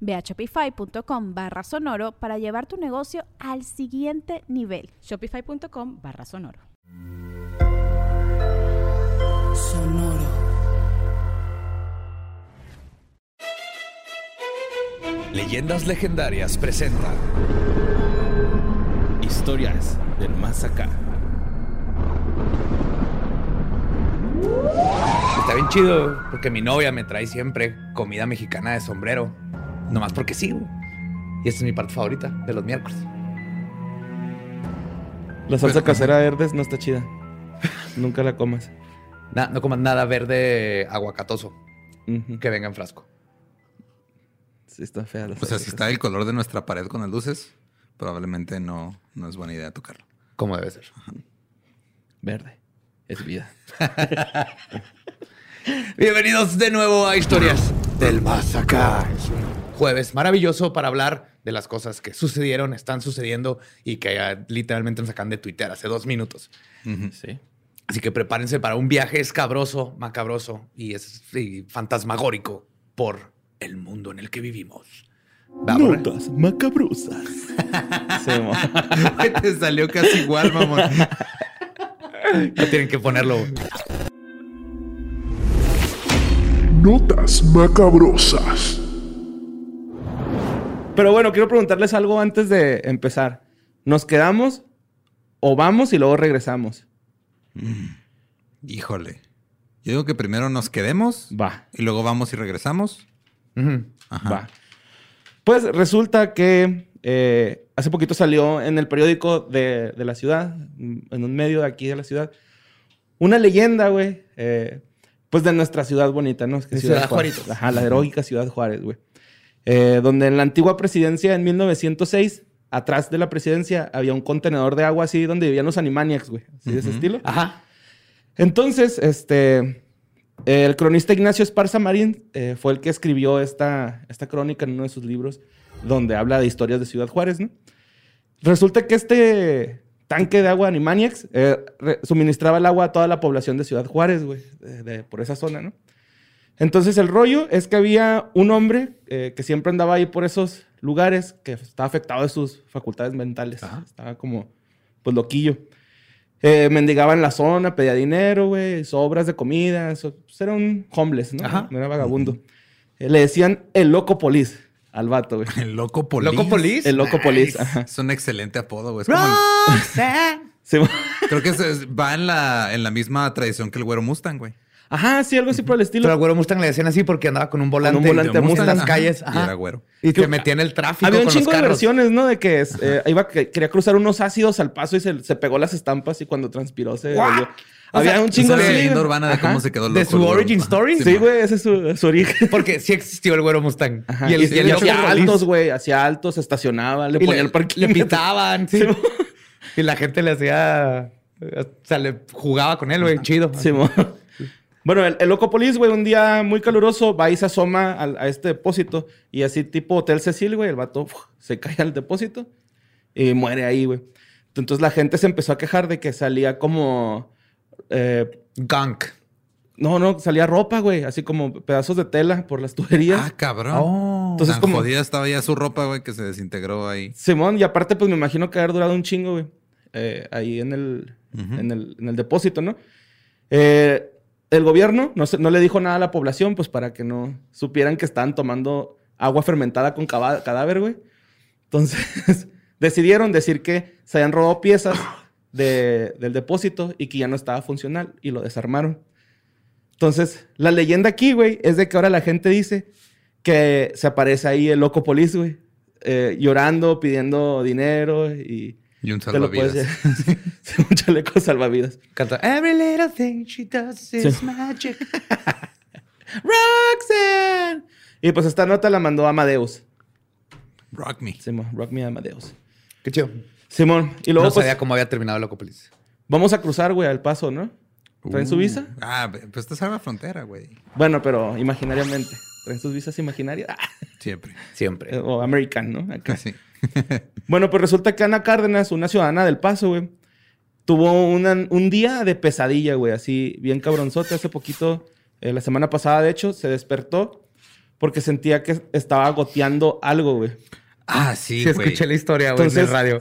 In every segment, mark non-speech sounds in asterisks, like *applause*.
Ve a shopify.com barra sonoro para llevar tu negocio al siguiente nivel. Shopify.com barra sonoro. Sonoro. Leyendas Legendarias presenta Historias del Más Acá. Está bien chido porque mi novia me trae siempre comida mexicana de sombrero. Nomás porque sí. güey. Y esta es mi parte favorita de los miércoles. La salsa casera verdes no está chida. Nunca la comas. Na- no comas nada verde aguacatoso que venga en frasco. Sí, está fea la O sea, si está el color de nuestra pared con las luces, probablemente no, no es buena idea tocarlo. Como debe ser. Verde. Es vida. *laughs* Bienvenidos de nuevo a Historias del Más Acá. Jueves maravilloso para hablar de las cosas que sucedieron, están sucediendo y que ya literalmente nos sacan de Twitter hace dos minutos. Sí. Así que prepárense para un viaje escabroso, macabroso y, es, y fantasmagórico por el mundo en el que vivimos. Vamos. Notas macabrosas. *laughs* sí. *laughs* Te salió casi igual, mamón. Ya tienen que ponerlo. Notas macabrosas. Pero bueno, quiero preguntarles algo antes de empezar. ¿Nos quedamos o vamos y luego regresamos? Híjole. Yo digo que primero nos quedemos Va. y luego vamos y regresamos. Ajá. Va. Pues resulta que eh, hace poquito salió en el periódico de, de la ciudad, en un medio de aquí de la ciudad, una leyenda, güey, eh, pues de nuestra ciudad bonita, ¿no? Es que De Ciudad Juárez. Ajá, la heroica Ciudad Juárez, güey. Eh, donde en la antigua presidencia, en 1906, atrás de la presidencia, había un contenedor de agua así donde vivían los Animaniacs, güey. Así de ese estilo. Ajá. Entonces, este, el cronista Ignacio Esparza Marín eh, fue el que escribió esta, esta crónica en uno de sus libros, donde habla de historias de Ciudad Juárez, ¿no? Resulta que este tanque de agua Animaniacs eh, suministraba el agua a toda la población de Ciudad Juárez, güey, de- de- por esa zona, ¿no? Entonces el rollo es que había un hombre eh, que siempre andaba ahí por esos lugares, que estaba afectado de sus facultades mentales. Estaba como, pues, loquillo. Eh, mendigaba en la zona, pedía dinero, güey, sobras de comida. eso- pues, era un homeless, ¿no? Ajá. No era vagabundo. Eh, le decían el loco polis al vato, güey. *laughs* El loco polis. ¿Loco Polis? El loco polis. ajá. Es un excelente apodo, güey. Es como el- *laughs* creo que es- va en la, en la misma tradición que el güero Mustang, güey. Ajá, sí, algo así por el estilo. Pero al güero Mustang le decían así porque andaba con un volante, un volante de Mustang en las Ajá. calles. Y era güero. Y te metía en el tráfico Había un con chingo los de versiones, ¿no? De que eh, iba, que quería cruzar unos ácidos al paso y se, se pegó las estampas y cuando transpiró se. O Había sea, un chingo de leyenda urbana de Ajá. cómo se quedó ¿De loco su origin story? Sí, güey, ese es su, su origen. *laughs* Porque sí existió el güero Mustang. Ajá. Y el, Y, y el y loco hacía altos, güey. Hacía altos, estacionaba, le ponía el parque. le *laughs* pitaban, sí. Sí, y la gente le hacía... O sea, le jugaba con él, güey. Chido. Sí, mo. Bueno, el, el loco polis, güey, un día muy caluroso, va y se asoma al- a, este depósito. Y así tipo Hotel Cecil, güey, el vato uf, se cae al depósito y muere ahí, güey. Entonces la gente se empezó a quejar de que salía como... eh, Gunk. no, no, salía ropa, güey. Así como pedazos de tela por las tuberías. Ah, cabrón. Oh. Entonces, Tan como- jodida estaba ya su ropa, güey, que se desintegró ahí. Simón, y aparte, pues me imagino que haber durado un chingo, güey. eh, ahí en el, en, el, en el depósito, ¿no? Eh, el gobierno no, le dijo nada a la población, pues para que no supieran que estaban tomando agua fermentada con cadáver, güey. Entonces, *laughs* decidieron decir que se habían robado piezas de- del depósito y que ya no estaba funcional y lo desarmaron. Entonces, la leyenda aquí, güey, es de que ahora la gente dice que se aparece ahí el loco polis, güey, eh, llorando, pidiendo dinero y... Y un te lo puedes salvavidas. llevar. *laughs* Sí, un chaleco salvavidas. Canta Every little thing she does is Sí. magic. *laughs* ¡Roxanne! Y pues esta nota la mandó Amadeus. Rock me. Simón, Rock Me Amadeus. Qué chido. Simón. Y luego no pues sabía cómo había terminado Locopolis. vamos a cruzar, güey, al paso, ¿no? ¿Traen su Uh. visa? Ah, pues estás en la frontera, güey. Bueno, pero imaginariamente. ¿Traen sus visas imaginarias? Ah, *laughs* Siempre. Siempre. eh, o American, ¿no? Acá. Casi. *laughs* Bueno, pues resulta que Ana Cárdenas, una ciudadana del Paso, güey, tuvo una- un día de pesadilla, güey, así bien cabronzote. Hace poquito, eh, la semana pasada, de hecho, se despertó porque sentía que estaba goteando algo, güey. Ah, sí, Sí, güey. escuché la historia, güey, en Entonces- el radio.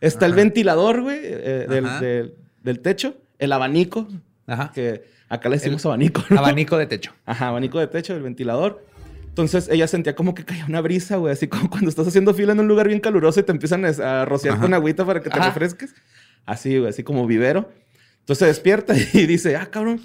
Está el ventilador, güey, eh, del, Ajá. del- del techo, el abanico, Ajá. que acá le decimos abanico, ¿no? Abanico de techo. Ajá, abanico de techo, el ventilador. Entonces ella sentía como que caía una brisa, güey, así como cuando estás haciendo fila en un lugar bien caluroso y te empiezan a, rociar Ajá. con agüita para que te Ajá. refresques. Así, güey, así como vivero. Entonces se despierta *laughs* y dice, ah, cabrón,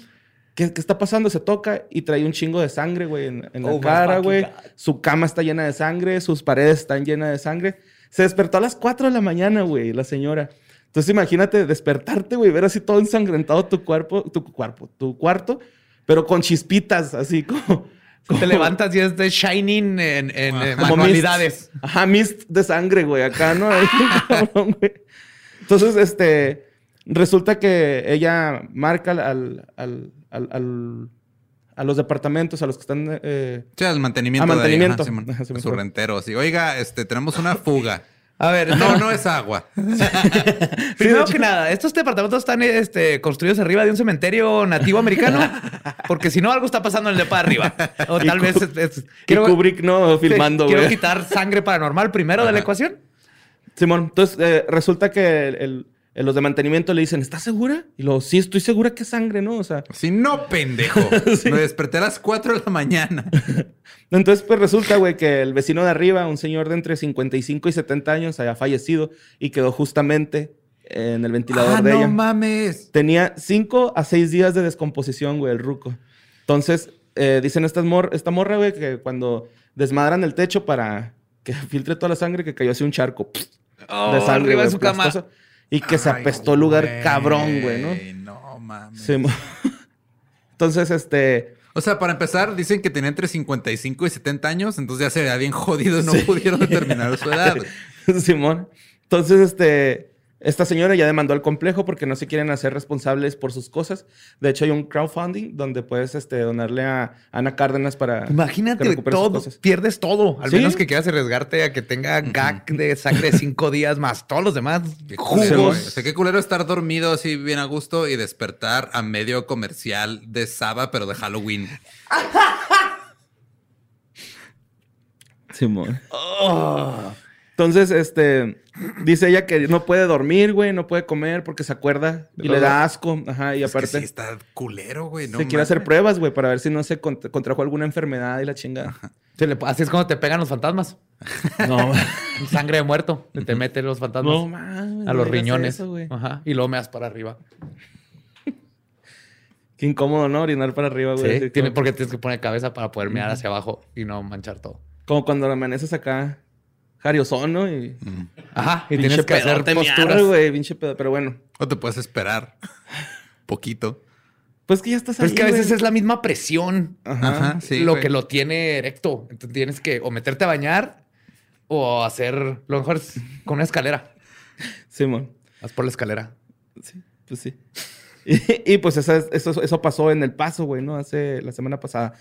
¿qué, qué está pasando? Se toca y trae un chingo de sangre, güey, en, en la Oh my cara, güey. Su cama está llena de sangre, sus paredes están llenas de sangre. Se despertó a las 4 de la mañana, güey, la señora. Entonces imagínate despertarte, güey, ver así todo ensangrentado tu cuerpo, tu cuerpo, tu cuarto, pero con chispitas, así como... Te levantas y es de Shining en, en eh, manualidades. mist. Ajá, mist de sangre, güey, acá, ¿no? Ahí, *laughs* cabrón, güey. Entonces, este, resulta que ella marca al, al, al, a los departamentos, a los que están... eh, Sí, al mantenimiento. A de ahí, mantenimiento. *laughs* ajá, sí, A su rentero. Así, oiga, este, tenemos una fuga. A ver, No, *laughs* no es agua. *laughs* Primero que nada, estos departamentos están este, construidos arriba de un cementerio nativo americano, porque si no, algo está pasando en el de para arriba. O Y tal vez es- es- y Kubrick, ¿no? sí, Filmando, Quiero quitar sangre paranormal primero de la ecuación. Simón, entonces eh, resulta que el- los de mantenimiento le dicen, ¿estás segura? Y luego, sí, estoy segura que es sangre, ¿no? O sea, Si no, pendejo. *laughs* Me desperté a las 4 de la mañana. *laughs* Entonces, pues resulta, güey, que el vecino de arriba, un señor de entre 55 y 70 años, había fallecido y quedó justamente en el ventilador ah, de no ella. mames. Tenía 5 a 6 días de descomposición, güey, el ruco. Entonces, eh, dicen estas mor esta morra, güey, que cuando desmadran el techo para que filtre toda la sangre, que cayó así un charco Oh, de sangre, arriba de su cama. Y que se apestó el lugar cabrón, güey, ¿no? No mames. Sí, *laughs* Entonces, este... O sea, para empezar, dicen que tenía entre 55 y 70 años, entonces ya se veía bien jodido no pudieron determinar su *laughs* edad. Simón. Entonces, este, esta señora ya demandó al complejo porque no se quieren hacer responsables por sus cosas. De hecho, hay un crowdfunding donde puedes este, donarle a Ana Cárdenas para que Imagínate, sus todo, cosas. pierdes todo. Al Sí. menos que quieras arriesgarte a que tenga gag de sangre de cinco días más todos los demás Qué culero, jugos. güey. O sea, qué culero estar dormido así bien a gusto y despertar a medio comercial de Saba, pero de Halloween. *laughs* Simón. Entonces, este, dice ella que no puede dormir, güey, no puede comer porque se acuerda y le da asco. Ajá, y Es que aparte sí está culero, güey. No se quiere hacer pruebas, güey, para ver si no se cont- contrajo alguna enfermedad y la chingada. Se le- así es como te pegan los fantasmas. No, *laughs* Sangre de muerto. Se te meten los fantasmas no mames. a los riñones. eso. Ajá. Y luego me das para arriba. *laughs* Qué incómodo, ¿no? Orinar para arriba, güey. Sí, tiene, como- porque tienes que poner cabeza para poder mirar hacia abajo y no manchar todo. Como cuando amaneces acá, jariosón, ¿no? Y Ajá. Y pinche tienes que hacer posturas. güey, pinche pedo. Pero bueno, O te puedes esperar *laughs* poquito. pues que ya estás ahí, es que a veces es la misma presión Ajá. Sí. lo que lo tiene erecto. Entonces tienes que o meterte a bañar o hacer lo mejor es con una escalera. Simón. Haz por la escalera. Sí, pues sí. *laughs* Y, y, pues esa- eso, eso pasó en el paso, güey, ¿no? Hace la semana pasada.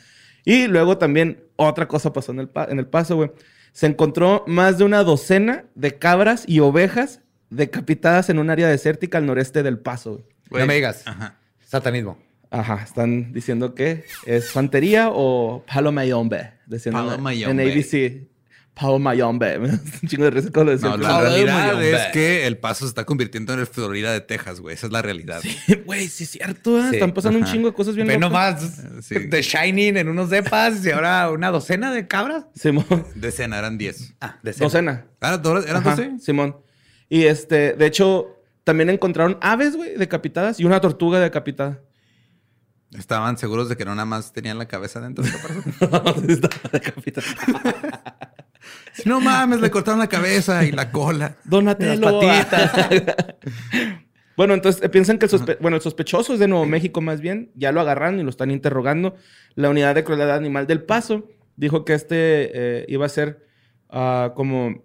Y luego también otra cosa pasó en el, en el paso, güey. Se encontró más de una docena de cabras y ovejas decapitadas en un área desértica al noreste del paso, güey. No me digas. Ajá. Satanismo. Ajá, están diciendo que es santería o palo mayombe. Decían en- Palo en mayombe. ABC. Palo mayombe. *laughs* Un chingo de risa cuando lo decían. No, la realidad es que el paso se está convirtiendo en el Florida de Texas, güey. Esa es la realidad. Güey, sí es cierto. ¿eh? Sí, Están pasando un chingo de cosas bien Ve locas. nomás Sí. de Shining en unos depas y ahora una docena de cabras. Simón. Decena, eran 10. Ah, de Docena. Ah, ¿do- ¿Eran 12? Simón. Y este, de hecho, También encontraron aves, güey, decapitadas y una tortuga decapitada. Estaban seguros de que no nada más tenían la cabeza dentro de esta persona. *laughs* Estaba decapitada. *laughs* no mames, le cortaron la cabeza y la cola. Donatello. Las patitas. *laughs* bueno, entonces eh, piensan que el, sospe- bueno, el sospechoso es de Nuevo México más bien. Ya lo agarraron y lo están interrogando. La unidad de crueldad animal del Paso dijo que este eh, iba a ser ah, como...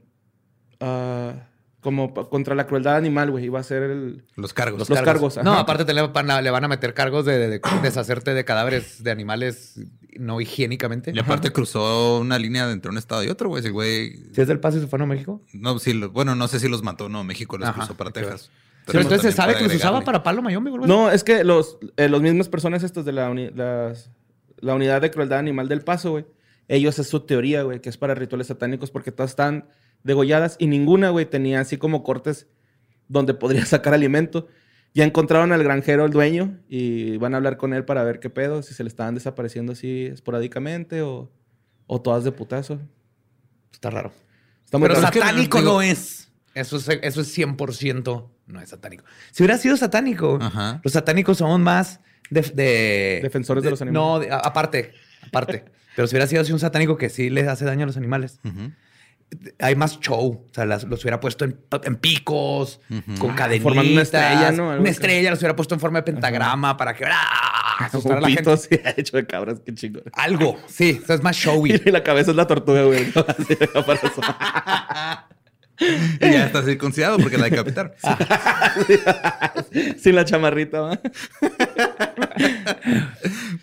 ah, como contra la crueldad animal, güey. Iba a ser el... Los cargos. Los cargos, No, ajá. aparte te le van, a, le van a meter cargos de, de- de deshacerte de cadáveres de animales no higiénicamente. Y aparte cruzó una línea entre un estado y otro, güey. Ese güey. Si es del paso y se fue a México. No, sí, lo- bueno, no sé si los mató, no. México los Ajá, cruzó para. Texas. Pero entonces se sabe que los usaba para palo mayombe, güey. No, es que los, eh, los mismas personas estos de la, uni- las- la unidad de crueldad animal del paso, güey. Ellos es su teoría, güey, que es para rituales satánicos porque todas están degolladas y ninguna, güey, tenía así como cortes donde podría *laughs* sacar alimento. Ya encontraron al granjero, el dueño, y van a hablar con él para ver qué pedo, si se le estaban desapareciendo así esporádicamente o, o todas de putazo. Está raro. Está muy Pero raro. que, satánico digo- no es. Eso es, eso es 100% no es satánico. Si hubiera sido satánico, Ajá. los satánicos son más de... de- Defensores de los animales. No, de- aparte, aparte. *laughs* Pero si hubiera sido así un satánico que sí les hace daño a los animales. Hay más show. O sea, las- los hubiera puesto en, en picos, Ujú. con Ah, cadenitas. formando una estrella, ¿no? Algo Una estrella, los hubiera puesto en forma de pentagrama para que ¡ah! *laughs* asustar a la gente. Sí, *laughs* hecho de cabras, qué chingón. Algo, sí, o sea, es más showy. *laughs* Y la cabeza es la tortuga, güey. Así, para eso. Y ya está circuncidado porque la decapitaron. Sin la chamarrita, ¿va?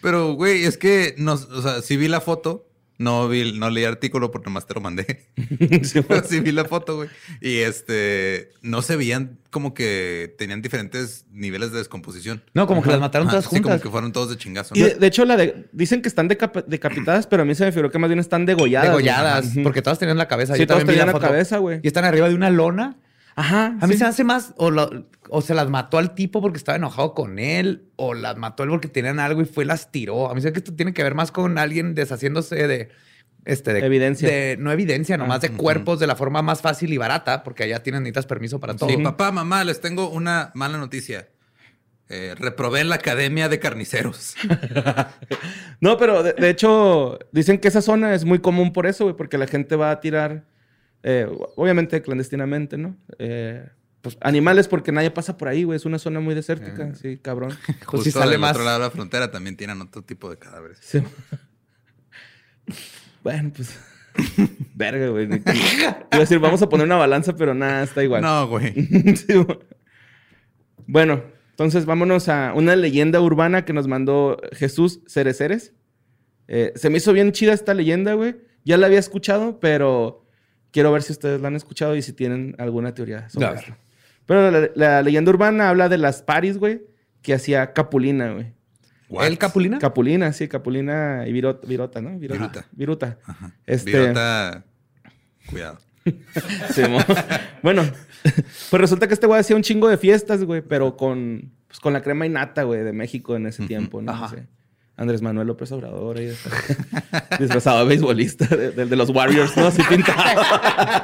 Pero, güey, es que no, o sea, sí vi la foto. No vi, no leí artículo porque nomás te lo mandé. *laughs* Sí, Pero sí vi la foto, güey. Y este, no se veían como que tenían diferentes niveles de descomposición. No, como que las mataron Ajá, todas sí, como juntas. que fueron todos de chingazo. Y de, de hecho, la de, dicen que están decap- decapitadas, pero a mí se me figuró que más bien están degolladas. Degolladas, porque todas tenían la cabeza. Sí, Yo todas tenían la foto. cabeza, güey. Y están arriba de una lona. Ajá. A mí sí. se me hace más, o, lo- o se las mató al tipo porque estaba enojado con él, o las mató él porque tenían algo y fue y las tiró. A mí se hace que esto tiene que ver más con alguien deshaciéndose de, este, de Evidencia. de- no evidencia, nomás Ah, de cuerpos de la forma más fácil y barata, porque allá tienen necesitas permiso para todo. Sí, papá, mamá, les tengo una mala noticia. Eh, reprobé en la academia de carniceros. *laughs* No, pero de, de hecho, dicen que esa zona es muy común por eso, güey, porque la gente va a tirar, eh, obviamente clandestinamente, ¿no? Eh, pues animales porque nadie pasa por ahí, güey. Es una zona muy desértica, sí, cabrón. *laughs* Pues Justo si sale del más- otro lado de la frontera también tienen otro tipo de cadáveres. Sí. *laughs* Bueno, pues. *laughs* Verga, güey. Iba a decir, vamos a poner una balanza, pero nada, está igual. No, güey. Sí, güey. bueno, entonces vámonos a una leyenda urbana que nos mandó Jesús Cereceres. Eh, se me hizo bien chida esta leyenda, güey. Ya la había escuchado, pero quiero ver si ustedes la han escuchado y si tienen alguna teoría sobre esto. Pero la, la leyenda urbana habla de las paris, güey, que hacía Capulina, güey. What? ¿El Capulina? Capulina, sí, Capulina y Virota, Virota ¿no? Viruta. Viruta. Ajá. Este- Virota, *laughs* cuidado. Sí, mo- bueno, pues resulta que este güey hacía un chingo de fiestas, güey, pero con, pues, con la crema innata, güey, de México en ese tiempo, ¿no? Ajá. Andrés Manuel López Obrador ahí *laughs* disfrazado de beisbolista de, de- de los Warriors, ¿no? Así pintado. *laughs*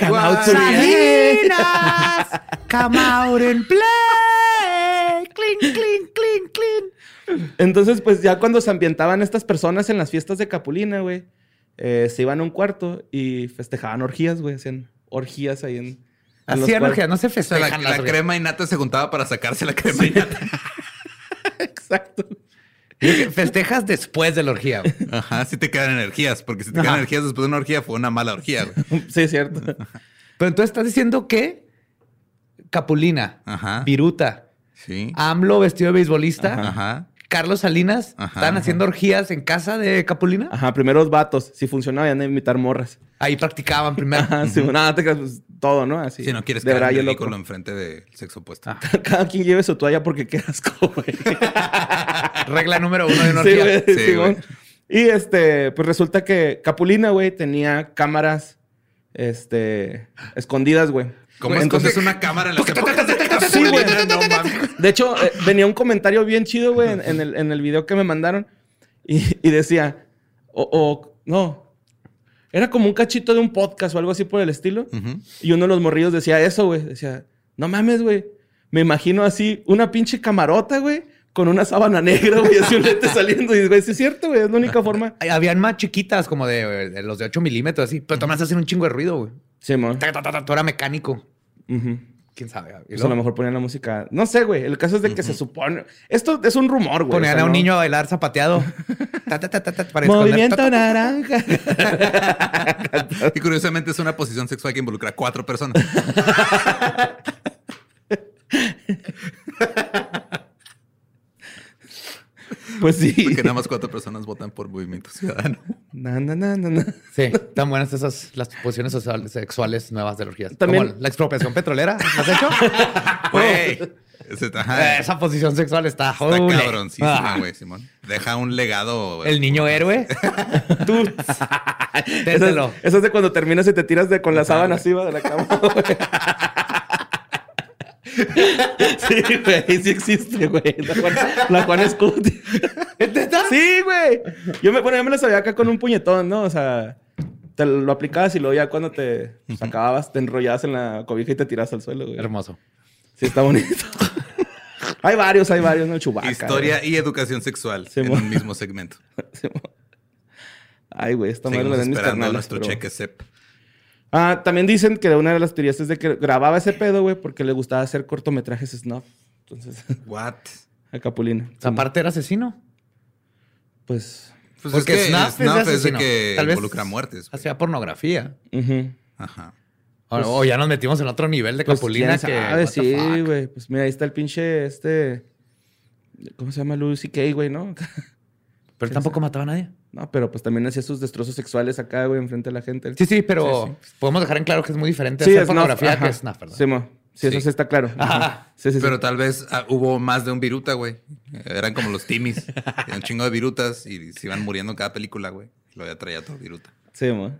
Come out Salinas, come out and play. Clean, clean, clean, clean. Entonces, pues ya cuando se ambientaban estas personas en las fiestas de Capulina, güey, eh, se iban a un cuarto y festejaban orgías, güey. Hacían orgías ahí en. en Hacían cuartos. orgía, no se la, festejan la orgías. crema innata se juntaba para sacarse la crema. Exacto. Digo *laughs* que Festejas después de la orgía. güey. Ajá, sí te quedan energías, porque si te Ajá. quedan energías después de una orgía fue una mala orgía, güey. *laughs* Sí, es cierto. *laughs* Pero entonces estás diciendo que Capulina, Ajá. Viruta, Sí. AMLO vestido de beisbolista, Ajá. Carlos Salinas, Ajá, están haciendo orgías en casa de Capulina. Ajá, primeros vatos. Si funcionaba, iban a imitar morras. Ahí practicaban primero. Ajá, sí, nada, te pues, todo, ¿no? Así. Si no quieres de quedar ridículo enfrente del sexo opuesto. *laughs* Cada quien lleve su toalla porque qué asco, güey. *laughs* Regla número uno de una Sí, güey, Sí, güey. Y este, pues resulta que Capulina, güey, tenía cámaras, este, escondidas, güey. ¿Cómo Entonces- escondes una cámara en épocas *laughs* de Sí, güey. De hecho, eh, venía un comentario bien chido, güey, en, en el, en el video que me mandaron. Y, y decía, o, o- no, era como un cachito de un podcast o algo así por el estilo. Y uno de los morrillos decía eso, güey. Decía, No mames, güey. Me imagino así una pinche camarota, güey, con una sábana negra, güey, así un lente saliendo. Y, güey, sí es cierto, güey, es la única forma. Habían más chiquitas, como de, de los de 8 milímetros, así. Pero todas hacen un chingo de ruido, güey. Sí, ta, Tú era mecánico. Ujú. ¿Quién sabe? Y Pues a lo mejor ponían la música. No sé, güey. El caso es de que se supone. Esto es un rumor, güey. Ponían o sea, a un no- niño a bailar zapateado. *laughs* Ta, ta, ta, ta, ta, para esconder. Movimiento Ta, ta, ta. naranja. *laughs* Y curiosamente es una posición sexual que involucra a cuatro personas. *laughs* Pues sí. Porque nada más cuatro personas votan por Movimiento Ciudadano. Na, na, na, na. Sí, tan buenas esas las posiciones sexuales nuevas de orgías. También- Como la expropiación petrolera. ¿Lo has hecho? *laughs* Güey. Ese-. Eh, Esa posición sexual está, Está cabroncísima, Ah, güey, Simón. Deja un legado. El niño héroe. *laughs* Tú. Eso es, eso es de cuando terminas y te tiras de, con la sábana así va, de la cama, güey. Sí, güey, sí existe, güey. La Juan, la Juan Scuti. Sí, güey. Yo me, bueno, yo me la sabía acá con un puñetón, ¿no? O sea, te lo aplicabas y luego ya cuando te pues, acababas, te enrollabas en la cobija y te tiras al suelo, güey. Hermoso. Sí, está bonito. *laughs* hay varios, hay varios, ¿no? Chubaca. Historia y educación sexual en un mismo segmento. *laughs* Ay, güey, esta madre la esperando carnales, nuestro pero- cheque CEP. Ah, también dicen que una de las teorías es de que grababa ese pedo, güey, porque le gustaba hacer cortometrajes snuff. Entonces, *laughs* What? a Capulina. Aparte era asesino. Pues. Pues Porque es que Snuff es es de asesino. que Tal vez involucra muertes. güey. Hacía pornografía. ujú. Ajá. O, o ya nos metimos en otro nivel de Pues, Capulina que. sabe, the sí, güey. Pues mira, ahí está el pinche este. ¿Cómo se llama? Louis C.K., güey, ¿no? *laughs* Pero tampoco mataba a nadie. No, pero pues también hacía sus destrozos sexuales acá, güey, enfrente de la gente. Sí, sí, pero podemos dejar en claro que es muy diferente Sí, hacer es pornografía que snuff, ¿verdad? Sí, mo. Sí, eso Sí. está claro. *laughs* Ajá. Sí, sí, sí. Pero tal vez ah, hubo más de un viruta, güey. Eran como los timis. *laughs* Un chingo de virutas y se iban muriendo en cada película, güey. Lo ya traía todo viruta. Sí, mo.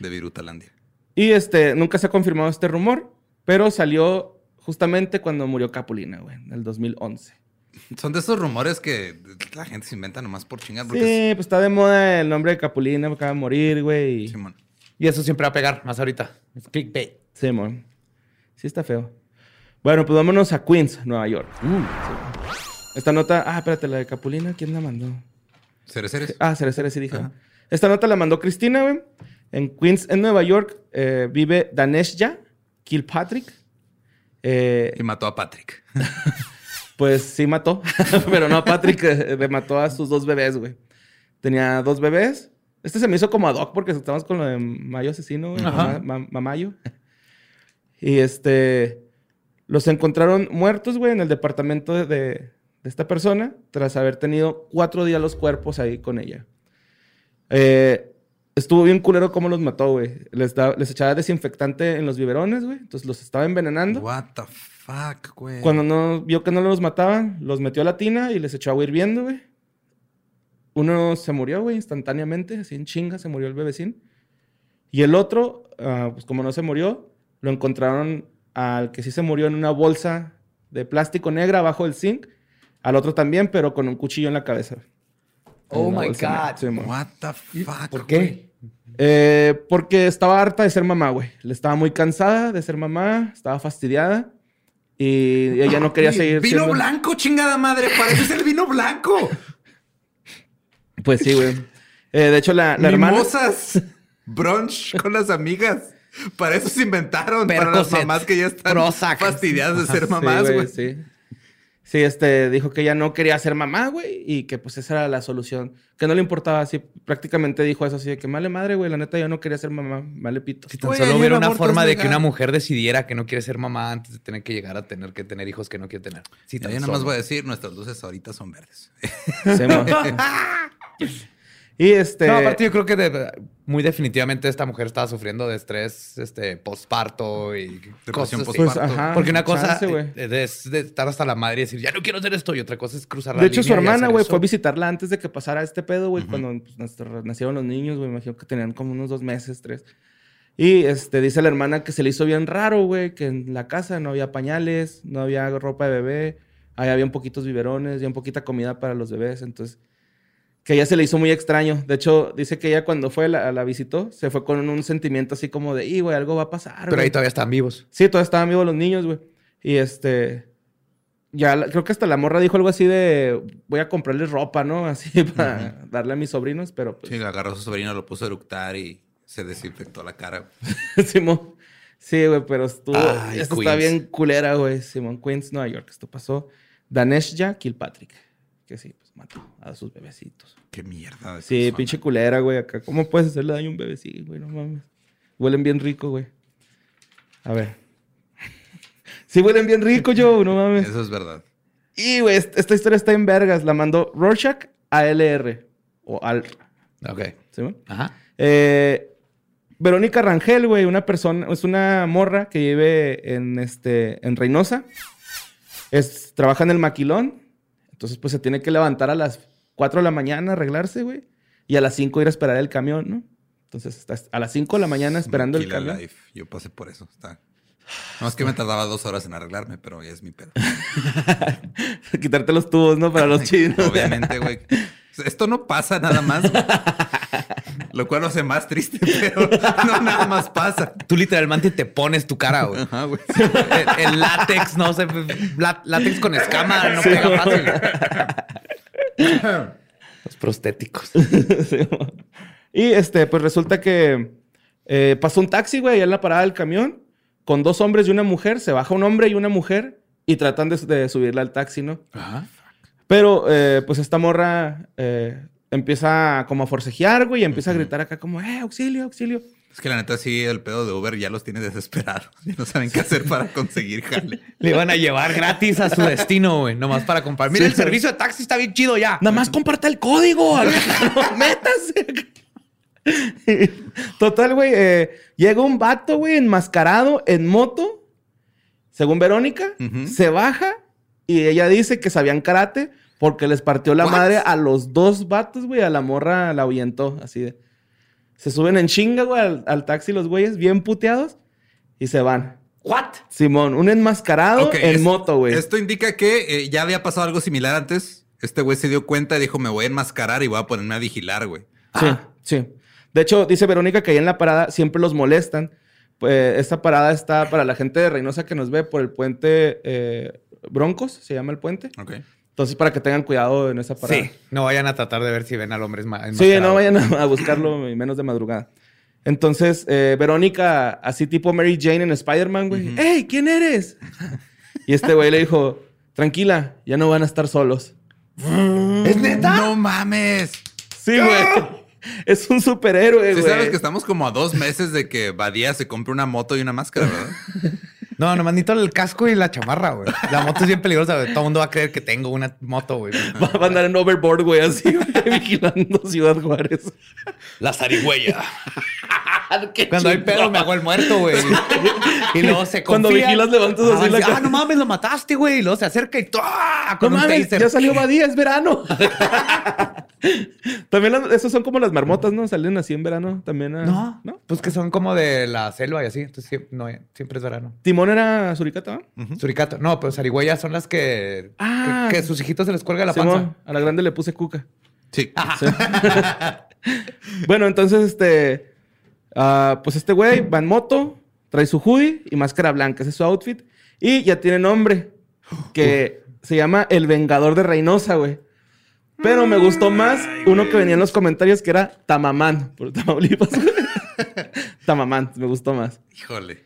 De Virutalandia. Y este, nunca se ha confirmado este rumor, pero salió justamente cuando murió Capulina, güey, en el 2011. Son de esos rumores que la gente se inventa nomás por chingar. Sí, pues está de moda el nombre de Capulina, acaba de morir, güey. Simón. Y eso siempre va a pegar, más ahorita. Es clickbait. Sí, mon. Sí está feo. Bueno, pues vámonos a Queens, Nueva York. Uh. Sí. Esta nota... Ah, espérate, la de Capulina, ¿quién la mandó? Cereceres. Ah, Cerecere sí dije. Ajá. Esta nota la mandó Cristina, güey. En Queens, en Nueva York, eh, vive Daneshja Kilpatrick. Eh, Y mató a Patrick. *laughs* Pues sí mató, *laughs* pero no, Patrick eh, le mató a sus dos bebés, güey. Tenía dos bebés. Este se me hizo como ad hoc porque estamos con lo de Mayo Asesino, güey. Ma- Mamayo. Y este... Los encontraron muertos, güey, en el departamento de, de- de esta persona tras haber tenido cuatro días los cuerpos ahí con ella. Eh, estuvo bien culero cómo los mató, güey. Les, da- les echaba desinfectante en los biberones, güey. Entonces los estaba envenenando. What the fuck, güey. Cuando no vio que no los mataban, los metió a la tina y les echó agua hirviendo, güey. Uno se murió, güey, instantáneamente, así en chinga se murió el bebecín. Y el otro, ah, pues como no se murió, lo encontraron al que sí se murió en una bolsa de plástico negra abajo del zinc. Al otro también, pero con un cuchillo en la cabeza. Oh my. God. Sí. What the fuck. ¿Por qué? Eh, porque estaba harta de ser mamá, güey. Le estaba muy cansada de ser mamá, estaba fastidiada. Y ella no quería seguir Vino siendo- blanco, chingada madre. Pareces el vino blanco. Pues sí, güey. Eh, de hecho, la, la hermana... Brunch con las amigas. Para eso se inventaron. para las mamás que ya están Prozac. fastidiadas de ser Sí, mamás, güey. Sí, Sí, este, dijo que ella no quería ser mamá, güey, y que pues esa era la solución. Que no le importaba, así, prácticamente dijo eso así de que male madre, güey, la neta yo no quería ser mamá, vale pito. Si tan solo hubiera una forma de que una mujer decidiera que no quiere ser mamá antes de tener que llegar a tener que tener hijos que no quiere tener. Sí, yo nomás solo. voy a decir, nuestras luces ahorita son verdes. Sí, *laughs* y este... No, aparte yo creo que de- muy definitivamente esta mujer estaba sufriendo de estrés este, postparto y cosas así. postparto. pues, ajá, Porque una cosa chance, es de estar hasta la madre y decir, ya no quiero hacer esto. Y otra cosa es cruzar la De hecho, su línea hermana, güey, fue a visitarla antes de que pasara este pedo, güey, cuando pues, nacieron los niños, güey. Me imagino que tenían como unos dos meses, tres. Y este, dice la hermana que se le hizo bien raro, güey, que en la casa no había pañales, no había ropa de bebé, ahí había un poquitos biberones, y un poquita comida para los bebés. Entonces, que ella se le hizo muy extraño. De hecho, dice que ella cuando fue, la, la visitó, se fue con un sentimiento así como de, y, güey, algo va a pasar. Pero güey". ahí todavía están vivos. Sí, todavía estaban vivos los niños, güey. Y este. Ya creo que hasta la morra dijo algo así de voy a comprarles ropa, ¿no? *laughs* Así para darle a mis sobrinos, pero pues. Sí, agarró a su sobrino, lo puso a eructar y se desinfectó la cara. güey. *laughs* Simón. Sí, güey, pero estuvo. Ay, esto está bien culera, güey. Simón Queens, Nueva York. Esto pasó. Daneshja Kilpatrick. Que sí, pues mató a sus bebecitos. Qué mierda. de Sí, persona. pinche culera, güey. Acá, ¿cómo puedes hacerle daño a un bebecito, güey? No mames. Huelen bien rico, güey. A ver. *laughs* Sí, huelen bien rico, yo, no mames. Eso es verdad. Y, güey, est- esta historia está en vergas. La mandó Rorschach ALR. O AL. Ok. ¿Sí, güey? Ajá. Eh, Verónica Rangel, güey, una persona, es una morra que vive en este, en Reynosa. Es, trabaja en el maquilón. Entonces, pues se tiene que levantar a las 4 de la mañana, arreglarse, güey. Y a las 5 ir a esperar el camión, ¿no? Entonces, está a las 5 de la mañana esperando el camión. Life. Yo pasé por eso. Está. No, es que me tardaba dos horas en arreglarme, pero ya es mi pedo. *laughs* Quitarte los tubos, ¿no? Para los *laughs* chinos. Obviamente, güey. Esto no pasa nada más. güey. *laughs* Lo cual lo hace más triste, *laughs* pero no nada más pasa. Tú literalmente te pones tu cara, güey. Ajá, güey. El, el látex, no sé, lá- látex con escama no pega fácil. *laughs* Los prostéticos. Sí, y este, pues resulta que eh, pasó un taxi, güey, allá en la parada del camión, con dos hombres y una mujer. Se baja un hombre y una mujer y tratan de, de subirla al taxi, ¿no? Ajá. Pero, eh, pues esta morra eh, empieza como a forcejear, güey, y empieza a gritar acá como, eh, auxilio, auxilio. Es que la neta sí, el pedo de Uber ya los tiene desesperados. *laughs* Ya no saben qué hacer para conseguir jale. *laughs* Le iban a llevar gratis a su destino, güey. Nomás para comprar. Mira, Sí. el servicio de taxi está bien chido ya. Nada más comparta el código. *laughs* Métase. Total, güey. eh, llega un vato, güey, enmascarado en moto. Según Verónica, se baja y ella dice que sabían karate porque les partió la What? madre a los dos vatos, güey. A la morra la ahuyentó, así de. Se suben en chinga, güey, al, al taxi los güeyes, bien puteados, y se van. ¿What? Simón, un enmascarado en es- moto, güey. Esto indica que eh, ya había pasado algo similar antes. Este güey se dio cuenta y dijo, me voy a enmascarar y voy a ponerme a vigilar, güey. Sí, sí. De hecho, dice Verónica que ahí en la parada siempre los molestan. Pues esta parada está para la gente de Reynosa que nos ve por el puente eh, Broncos, se llama el puente. Ok. Entonces, para que tengan cuidado en esa parada. Sí. No vayan a tratar de ver si ven al hombre Sí, no vayan a, a buscarlo y menos de madrugada. Entonces, eh, Verónica, así tipo Mary Jane en Spider-Man, güey. ¡Ey! ¿Quién eres? y este güey le dijo, tranquila, ya no van a estar solos. ¿Es neta? ¡No mames! Sí, güey. *laughs* Es un superhéroe, Sí güey. sabes que estamos como a dos meses de que Badía se compre una moto y una máscara, ¿verdad? *laughs* No, nomás necesito el casco y la chamarra, güey. La moto es bien peligrosa, güey. Todo el mundo va a creer que tengo una moto, güey. Va va a andar en overboard, güey, así, güey, *laughs* vigilando Ciudad Juárez. La zarigüeya. *laughs* Cuando hay pedo me hago el muerto, güey. *laughs* Y luego se Cuando confía. vigilas, levantas así Ah, la cara. Ah, no mames, lo mataste, güey. Y luego se acerca y ¡tua! No Con un mames, taser. ya salió Badía, es verano. *laughs* También las- esos son como las marmotas, ¿no? Salen así en verano también. a- No, ¿no? Pues que son como de la selva y así. Entonces siempre, no, siempre es verano. Timón era suricata, ¿no? Suricato. No, pero zarigüeyas son las que, Ah. que, que sus hijitos se les cuelga la panza. Simón, a la grande le puse cuca. Sí. Bueno, entonces, este. Ah, pues este güey va en moto, trae su hoodie y máscara blanca. Ese es su outfit. Y ya tiene nombre. Que se llama El Vengador de Reynosa, güey. Pero me gustó más uno que venía en los comentarios que era Tamamán, por Tamaulipas. *laughs* Tamamán, me gustó más. Híjole.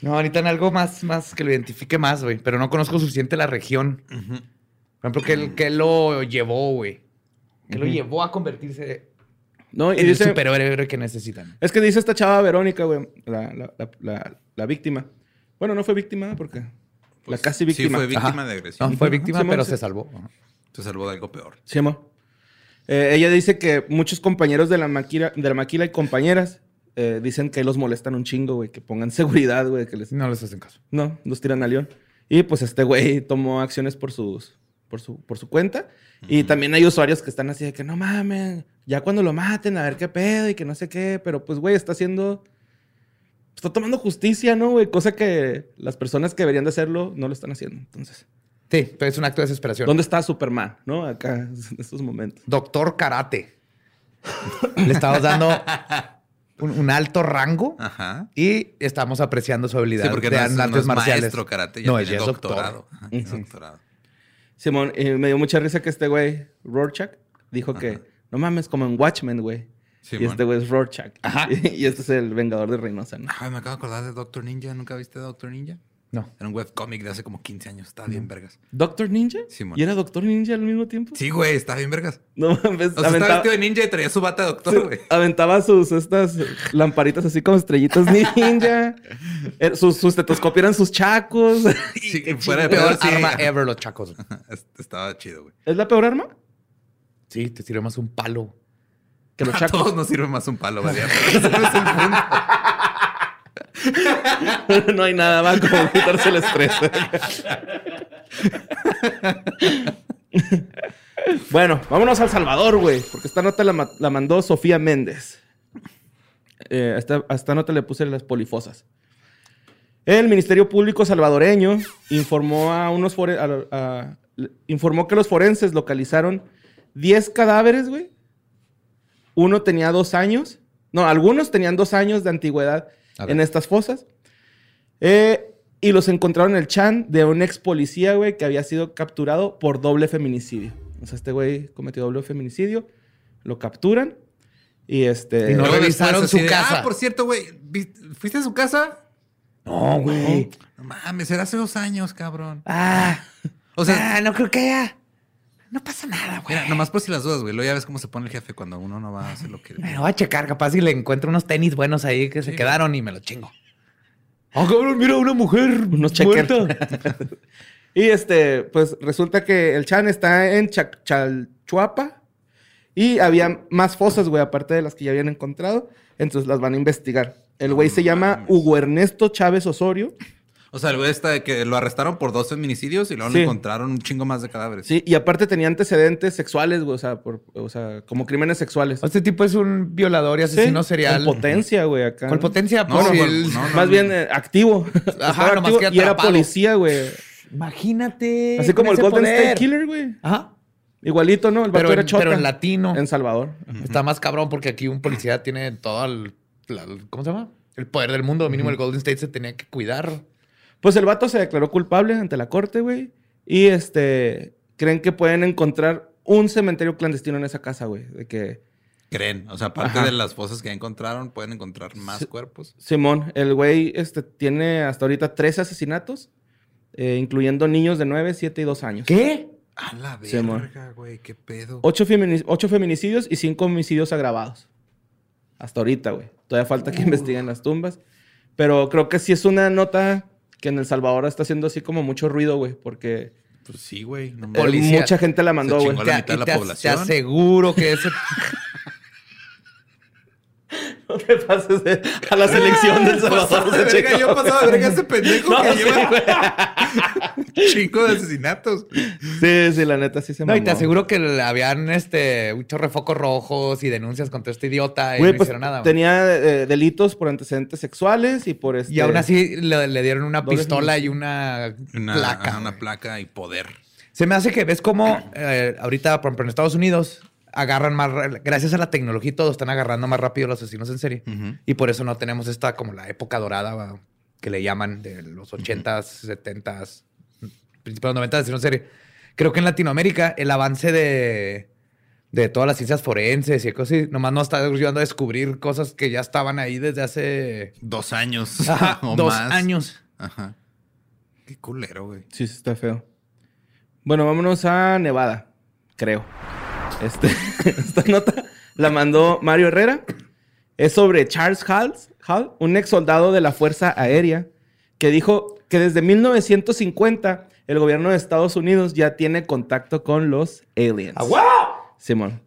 No, necesitan algo más, más que lo identifique más, güey. Pero no conozco suficiente la región. Por ejemplo, ¿qué, qué lo llevó, güey? ¿Qué lo llevó a convertirse ¿No? Y en dice, el superhéroe que necesitan? es que dice esta chava Verónica, güey, la, la- la- la- la víctima. Bueno, no fue víctima porque la casi víctima. Sí, fue víctima Ajá. de agresión. No, fue víctima, Simón, pero sí. se salvó. Ajá. Se salvó de algo peor. Sí, amor. Eh, ella dice que muchos compañeros de la maquila, de la maquila y compañeras eh, dicen que los molestan un chingo, güey, que pongan *laughs* seguridad, güey, que les... No les hacen caso. No, los tiran a león. Y pues este güey tomó acciones por sus... Por su, por su cuenta. Y también hay usuarios que están así de que no mames, ya cuando lo maten, a ver qué pedo y que no sé qué. Pero pues, güey, está haciendo. Está tomando justicia, ¿no, güey? Cosa que las personas que deberían de hacerlo no lo están haciendo. Entonces, Sí, pero es un acto de desesperación. ¿dónde está Superman, no? Acá, en estos momentos. Doctor Karate. Le estabas dando un, un alto rango Ajá. y estamos apreciando su habilidad Sí, porque de no es, no artes es marciales. maestro karate, ya no, tiene es doctor. doctorado. Ajá, es doctorado. Simón, me dio mucha risa que este güey, Rorschach, dijo que no mames, como en Watchmen, güey. y Simón. este güey es Rorschach. *laughs* Y, este es el vengador de Reynosa, ¿no? Ay, me acabo de acordar de Doctor Ninja. ¿Nunca viste Doctor Ninja? No. Era un webcómic de hace como 15 años. Está bien vergas. ¿Doctor Ninja? Simón. ¿Y era Doctor Ninja al mismo tiempo? Sí, güey, está bien vergas. No mames, O sea, estaba vestido de ninja y traía su bata de doctor, güey. aventaba sus estas lamparitas así como estrellitas ninja. Eh, sus, sus eran sus chacos. *laughs* Sí, *laughs* fuera de peor peor, sí. arma ever los chacos. Estaba chido, güey. ¿Es la peor arma? Sí, te sirve más un palo. Que los A chacos. todos nos sirve más un palo. Ese *laughs* no hay nada más como quitarse el estrés. *laughs* bueno, vámonos al Salvador, güey. Porque esta nota la, ma- la mandó Sofía Méndez. Eh, a a nota le puse las polifosas. El Ministerio Público salvadoreño informó a unos a- a- informó que los forenses localizaron 10 cadáveres, güey. Uno tenía dos años. No, algunos tenían dos años de antigüedad en estas fosas. Eh, y los encontraron en el chan de un ex policía, güey, que había sido capturado por doble feminicidio. O sea, este güey cometió doble feminicidio. Lo capturan. Y este. Y no revisaron su de, casa. Ah, por cierto, güey. ¿vi- ¿Fuiste a su casa? No, güey. No mames, era hace dos años, cabrón. Ah, O sea, ah, no creo que haya. No pasa nada, güey. mira, nomás por si las dudas, güey. Luego ya ves cómo se pone el jefe cuando uno no va a hacer lo que. Me lo voy a checar, capaz si le encuentro unos tenis buenos ahí que se quedaron y me los chingo. Ah, cabrón, mira una mujer Unos muerta. *laughs* Y este, pues resulta que el Chan está en Chalchuapa y había más fosas, güey, aparte de las que ya habían encontrado. Entonces las van a investigar. El güey se llama. Hugo Ernesto Chávez Osorio. O sea, el güey está de que lo arrestaron por dos feminicidios y luego Sí. le encontraron un chingo más de cadáveres. Sí, y aparte tenía antecedentes sexuales, güey, o sea, por, o sea, como crímenes sexuales. Este tipo es un violador y asesino Sí, serial. Con potencia, güey, acá. ¿Con potencia? No, Pues, no, el- no, no, Más no. bien eh, activo. *laughs* Estaba nomás activo que y era policía, güey. Imagínate. Así como el Golden poder. State Killer, güey. Ajá. Igualito, ¿no? El Pero era en, pero en latino. En Salvador. Está más cabrón porque aquí un policía tiene todo el, la- ¿Cómo se llama? El poder del mundo. Mínimo el Golden State se tenía que cuidar. Pues el vato se declaró culpable ante la corte, güey. Y este. Creen que pueden encontrar un cementerio clandestino en esa casa, güey. De que. Creen. O sea, aparte Ajá. de las fosas que encontraron, pueden encontrar más cuerpos. Simón, el güey este, tiene hasta ahorita tres asesinatos, eh, incluyendo niños de 9, 7 y 2 años. ¿Qué? A la verga, güey. Qué pedo. Ocho, femini- ocho feminicidios y cinco homicidios agravados. Hasta ahorita, güey. Todavía falta que investiguen las tumbas. Pero creo que sí es una nota que en El Salvador está haciendo así como mucho ruido, güey. Porque Pues sí, güey. No. Policía. mucha gente la mandó, güey. la Te- mitad de y la te, población. Te aseguro que ese... *laughs* *laughs* No te pases de- a la selección del *laughs* Salvador. De verga, yo pasaba de verga ese pendejo No, que sí, lleva *laughs* chingo de asesinatos. Sí, sí, la neta sí se No, y te aseguro que habían este, un chorro de focos rojos y denuncias contra este idiota y Güey, no pues hicieron nada. güey. tenía eh, delitos por antecedentes sexuales y por este... Y aún así le, le dieron una pistola y una, Una placa. una placa y poder. Se me hace que ves cómo eh, ahorita, por ejemplo, en Estados Unidos, agarran más, ra- gracias a la tecnología y todo, están agarrando más rápido los asesinos en serie. Y por eso no tenemos esta como la época dorada va, que le llaman de los 80s, 70s, principios de los 90 asesinos en serie. Creo que en Latinoamérica el avance de, de todas las ciencias forenses y cosas así, nomás nos está ayudando a descubrir cosas que ya estaban ahí desde hace Dos años. *laughs* ajá, o dos más. años. Ajá. Qué culero, güey. Sí, sí, está feo. Bueno, vámonos a Nevada, creo. Este, *laughs* esta nota la mandó Mario Herrera. Es sobre Charles Hall, Hall, un ex soldado de la Fuerza Aérea, que dijo que desde 1950 el gobierno de Estados Unidos ya tiene contacto con los aliens. Simón.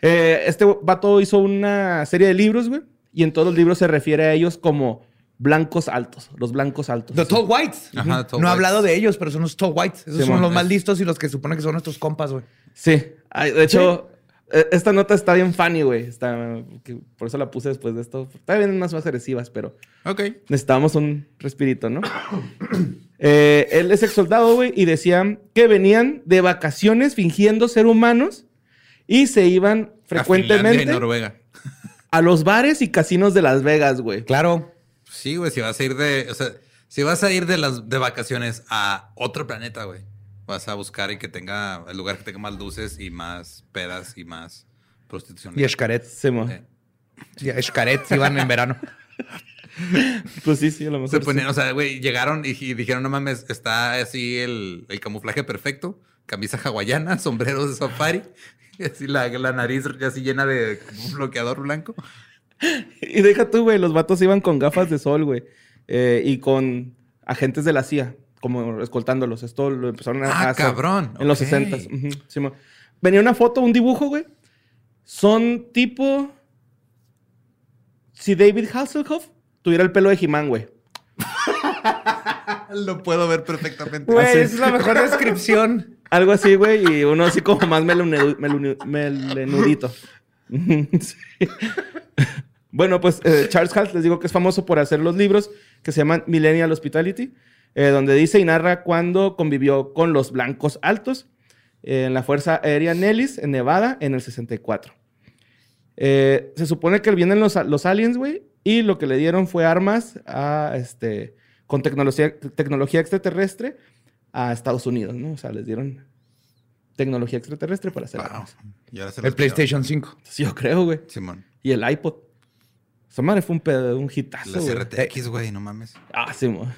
Eh, este vato hizo una serie de libros, güey, y en todos los libros se refiere a ellos como blancos altos, los blancos altos. The Tall Whites. Ajá, Tall no he hablado de ellos, pero son los Tall Whites. Esos son los es- más listos y los que supone que son nuestros compas, güey. Sí. Ay, de hecho, eh, esta nota está bien funny, güey. Está, que por eso la puse después de esto. Está bien más agresivas, pero Ok. necesitábamos un respirito, ¿no? *coughs* Eh, él es ex soldado, güey, y decían que venían de vacaciones fingiendo ser humanos y se iban A Finlandia frecuentemente. y Noruega. a los bares y casinos de Las Vegas, güey. Claro. Sí, güey, si vas a ir de, o sea, si vas a ir de las de vacaciones a otro planeta, güey, vas a buscar y que tenga el lugar que tenga más luces y más pedas y más prostitución. Y Escaret. Sí, mo. Eh. Sí, Escaret iban en verano. *laughs* Pues sí, sí, a lo mejor. Se sí. ponían, o sea, güey, llegaron y, y dijeron, no mames, está así el, el camuflaje perfecto, camisa hawaiana, *laughs* sombreros de safari, *laughs* y así la, la nariz así llena de un bloqueador blanco. Y deja tú, güey, los vatos iban con gafas de sol, güey. eh, y con agentes de la CIA, como escoltándolos. Esto lo empezaron a, Ah, hacer cabrón, En los ok. 60 Venía una foto, un dibujo, güey. Son tipo. Si David Hasselhoff tuviera el pelo de He-Man, güey. *laughs* Lo puedo ver perfectamente. Güey, es la mejor *laughs* descripción. Algo así, güey, y uno así como más melenudu- melunu- melenudito. Sí. *laughs* Bueno, pues eh, Charles Hart, les digo que es famoso por hacer los libros que se llaman Millennial Hospitality, eh, donde dice y narra cuando convivió con los blancos altos eh, en la Fuerza Aérea Nellis en Nevada en el 64. Eh, se supone que vienen los, los aliens, güey, y lo que le dieron fue armas a, este, con tecnología, tecnología extraterrestre a Estados Unidos, ¿no? O sea, les dieron tecnología extraterrestre para hacer Wow. armas. Y ahora se El los PlayStation 5. Entonces, yo creo, güey. Simón. Y el iPod. Esa madre fue un, pedo, un hitazo, Las güey. RTX, güey, no mames. Ah, sí, mo.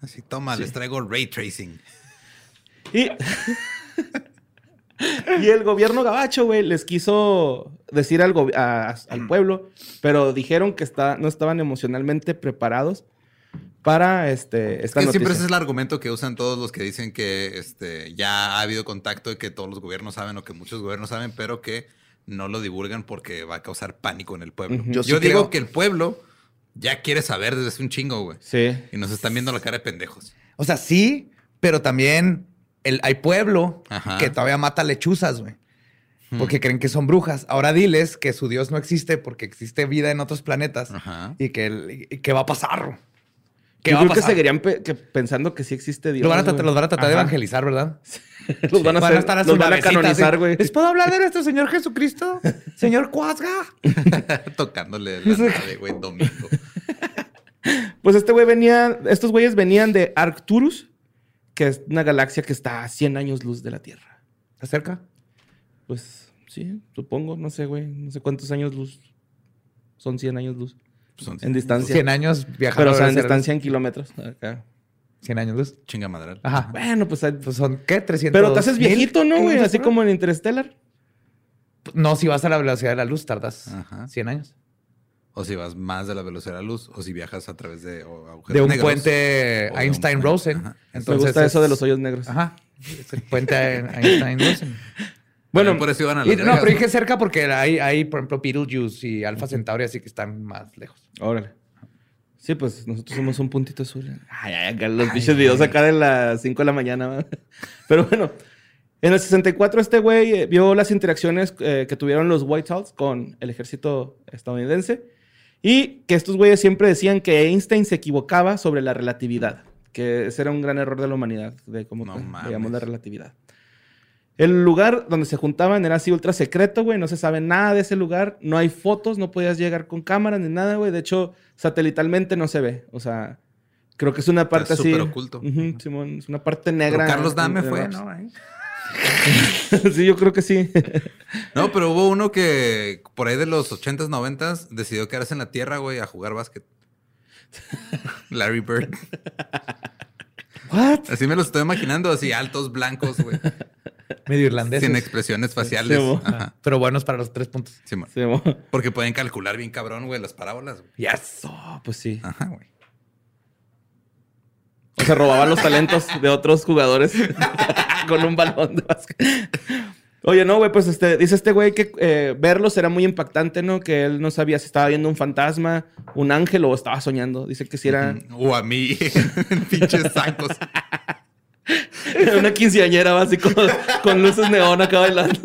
Así, toma, les traigo ray tracing. Y, y el gobierno gabacho, güey, les quiso decir al, a- al pueblo, pero dijeron que está, no estaban emocionalmente preparados para este, esta Que noticia. siempre ese es el argumento que usan todos los que dicen que este, ya ha habido contacto y que todos los gobiernos saben o que muchos gobiernos saben, pero que no lo divulgan porque va a causar pánico en el pueblo. Yo, Yo sí digo creo- que el pueblo ya quiere saber desde hace un chingo, güey. Sí. Y nos están viendo la cara de pendejos. O sea, sí, pero también el, hay pueblo Ajá. que todavía mata lechuzas, güey. Porque creen que son brujas. Ahora diles que su Dios no existe porque existe vida en otros planetas. Ajá. Y que, el- y que va a pasar. ¿Qué Yo va a creo que seguirían pe- que pensando que sí existe Dios. Lo van a tratar, los van a tratar de evangelizar, ¿verdad? *laughs* Los van a, hacer- estar a los su van a canonizar, güey. ¿Les puedo hablar de *laughs* nuestro Señor Jesucristo? Señor Cuasga. *laughs* Tocándole la nave, güey, domingo. Pues este güey venía, estos güeyes venían de Arcturus, que es una galaxia que está a 100 años luz de la Tierra. ¿Está cerca? Pues sí, supongo, no sé, güey, no sé cuántos años luz. Son 100 años luz. Son En distancia. 100 años viajando. Pero o sea, en distancia en kilómetros. Acá. 100 años luz. chinga madral. Ajá. Bueno, pues, Pues son, ¿qué? 300. pero te haces viejito, ¿no, güey? Así como en Interstellar. No, si vas a la velocidad de la luz, tardas Ajá. 100 años. O si vas más de la velocidad de la lluz, o si viajas a través de o agujeros De un negros. puente O de un Einstein-Rosen. Me gusta es- eso de los hoyos negros. Ajá. Es el puente *laughs* Einstein-Rosen. Bueno, por eso iban a Y- no, pero dije cerca porque hay, hay, por ejemplo, Beetlejuice y Alpha Centauri, así que están más lejos. órale. Sí, pues nosotros somos un puntito azul. Ay, ay, acá los bichos videos acá de las 5 de la mañana. *laughs* Pero bueno, en el 64 este güey eh, vio las interacciones eh, que tuvieron los White House con el ejército estadounidense y que estos güeyes siempre decían que Einstein se equivocaba sobre la relatividad, que ese era un gran error de la humanidad, de cómo No veíamos la relatividad. El lugar donde se juntaban era así ultra secreto, güey. No se sabe nada de ese lugar. No hay fotos, no podías llegar con cámara ni nada, güey. De hecho, satelitalmente no se ve. O sea, creo que es una parte así. súper oculto. Simón, es una parte Pero negra. Carlos Dame fue, *laughs* sí, yo creo que sí. *laughs* No, pero hubo uno que por ahí de los 80s, 90s decidió quedarse en la tierra, güey, a jugar básquet. *laughs* Larry Bird. ¿What? Así me lo estoy imaginando, así altos, blancos, güey. Medio irlandés. Sin expresiones faciales. Sí, bo. Ajá. Pero buenos para los tres puntos. Sí. Sí. Porque pueden calcular bien cabrón, güey, las parábolas. güey. Yes. Oh, pues sí. Ajá, güey. O se robaban los talentos de otros jugadores *laughs* con un balón de básquet. Oye, no, güey, pues este, dice este güey que eh, verlos era muy impactante, ¿no? Que él no sabía si estaba viendo un fantasma, un ángel o estaba soñando. Dice que si era O a mí, *laughs* pinches sacos. Una quinceañera básico con luces neón acá bailando.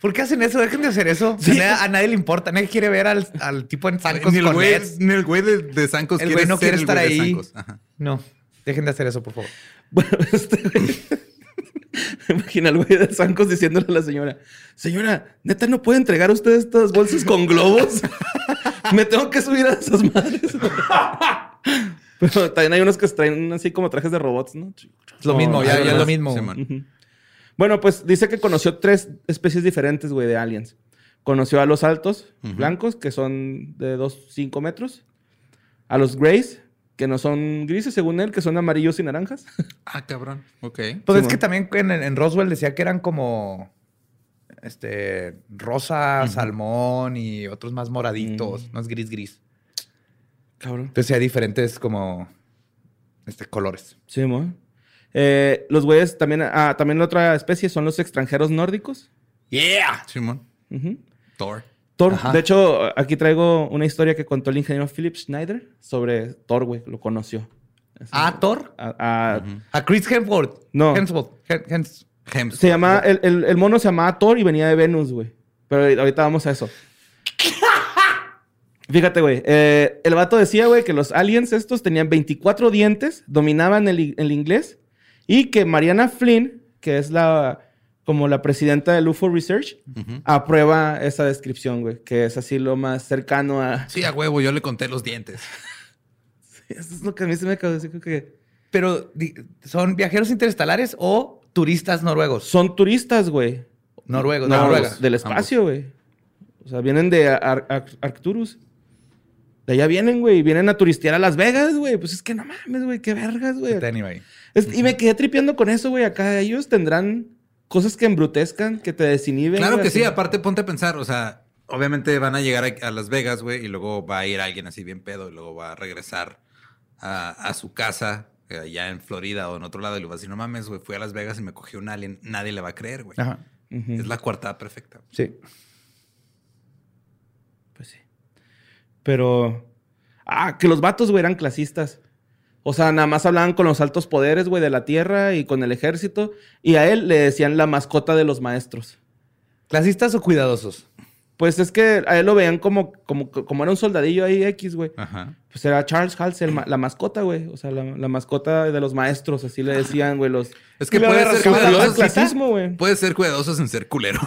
¿Por qué hacen eso? Dejen de hacer eso. A, nadie, a nadie le importa. Nadie quiere ver al, al tipo en zancos Ni el con güey, ni el güey de, de Sancos El quiere güey no ser quiere el estar güey de ahí. Ajá. No. Dejen de hacer eso, por favor. Bueno, *laughs* este güey- Imagina al güey de Sancos diciéndole a la señora: Señora, neta, ¿no puede entregar usted estas bolsas con globos? *laughs* Me tengo que subir a esas madres. Pero también hay unos que traen así como trajes de robots, ¿no? Es lo mismo, ya, Ah, ya es lo mismo. Bueno, pues dice que conoció tres especies diferentes, güey, de aliens. Conoció a los altos, blancos, que son de 2, 5 metros. A los grays, que no son grises, según él, que son amarillos y naranjas. *laughs* Ah, cabrón. Ok. Pues Sí, es que también en, en Roswell decía que eran como este rosa, salmón y otros más moraditos, Mm. más gris gris. Cabrón. Entonces hay diferentes como este colores. Sí, mo. Eh, los güeyes también, ah, también la otra especie son los extranjeros nórdicos. Yeah. Simón. Ujú. Thor. Thor. Ajá. De hecho, aquí traigo una historia que contó el ingeniero Philip Schneider sobre Thor, güey. Lo conoció. Así. Ah, Thor. A- a- Ujú. A Chris Hemsworth. No. Hemsworth. Hem- Hems- Hemsworth. Se llama, el, el- el mono se llamaba Thor y venía de Venus, güey. Pero ahorita vamos a eso. Fíjate, güey. eh, el vato decía, güey, que los aliens estos tenían 24 dientes, dominaban el, el inglés y que Mariana Flynn, que es la como la presidenta del UFO Research, aprueba esa descripción, güey, que es así lo más cercano a... Sí, a huevo, yo le conté los dientes. *laughs* Eso es lo que a mí se me acaba de decir, que... Pero son viajeros interestelares o turistas noruegos. Son turistas, güey. Noruegos, Noruega. del espacio, güey. O sea, vienen de Ar- Ar- Arcturus. De allá vienen, güey. Vienen a turistear a Las Vegas, güey. Pues es que no mames, güey. Qué vergas, güey. Anyway. Es- Y me quedé tripeando con eso, güey. Acá ellos tendrán cosas que embrutezcan, que te desinhiben. Claro güey, que así. sí, aparte ponte a pensar, o sea, obviamente van a llegar a, a Las Vegas, güey, y luego va a ir alguien así bien pedo, y luego va a regresar a, a su casa, eh, allá en Florida o en otro lado, y le va a decir, no mames, güey, fui a Las Vegas y me cogió un alien, nadie le va a creer, güey. Ajá. Es la coartada perfecta. Sí. Pues sí. Pero. Ah, que los vatos, güey, eran clasistas. O sea, nada más hablaban con los altos poderes, güey, de la tierra y con el ejército. Y a él le decían la mascota de los maestros. ¿Clasistas o cuidadosos? Pues es que a él lo veían como, como, como era un soldadillo ahí X, güey. Ajá. Pues era Charles Hals, el ma- la mascota, güey. O sea, la, la mascota de los maestros, así le decían, güey, los... Es que puede ser ¿se Sufrió de cuidadosos. clasismo, güey. Puede ser cuidadosos en ser culero.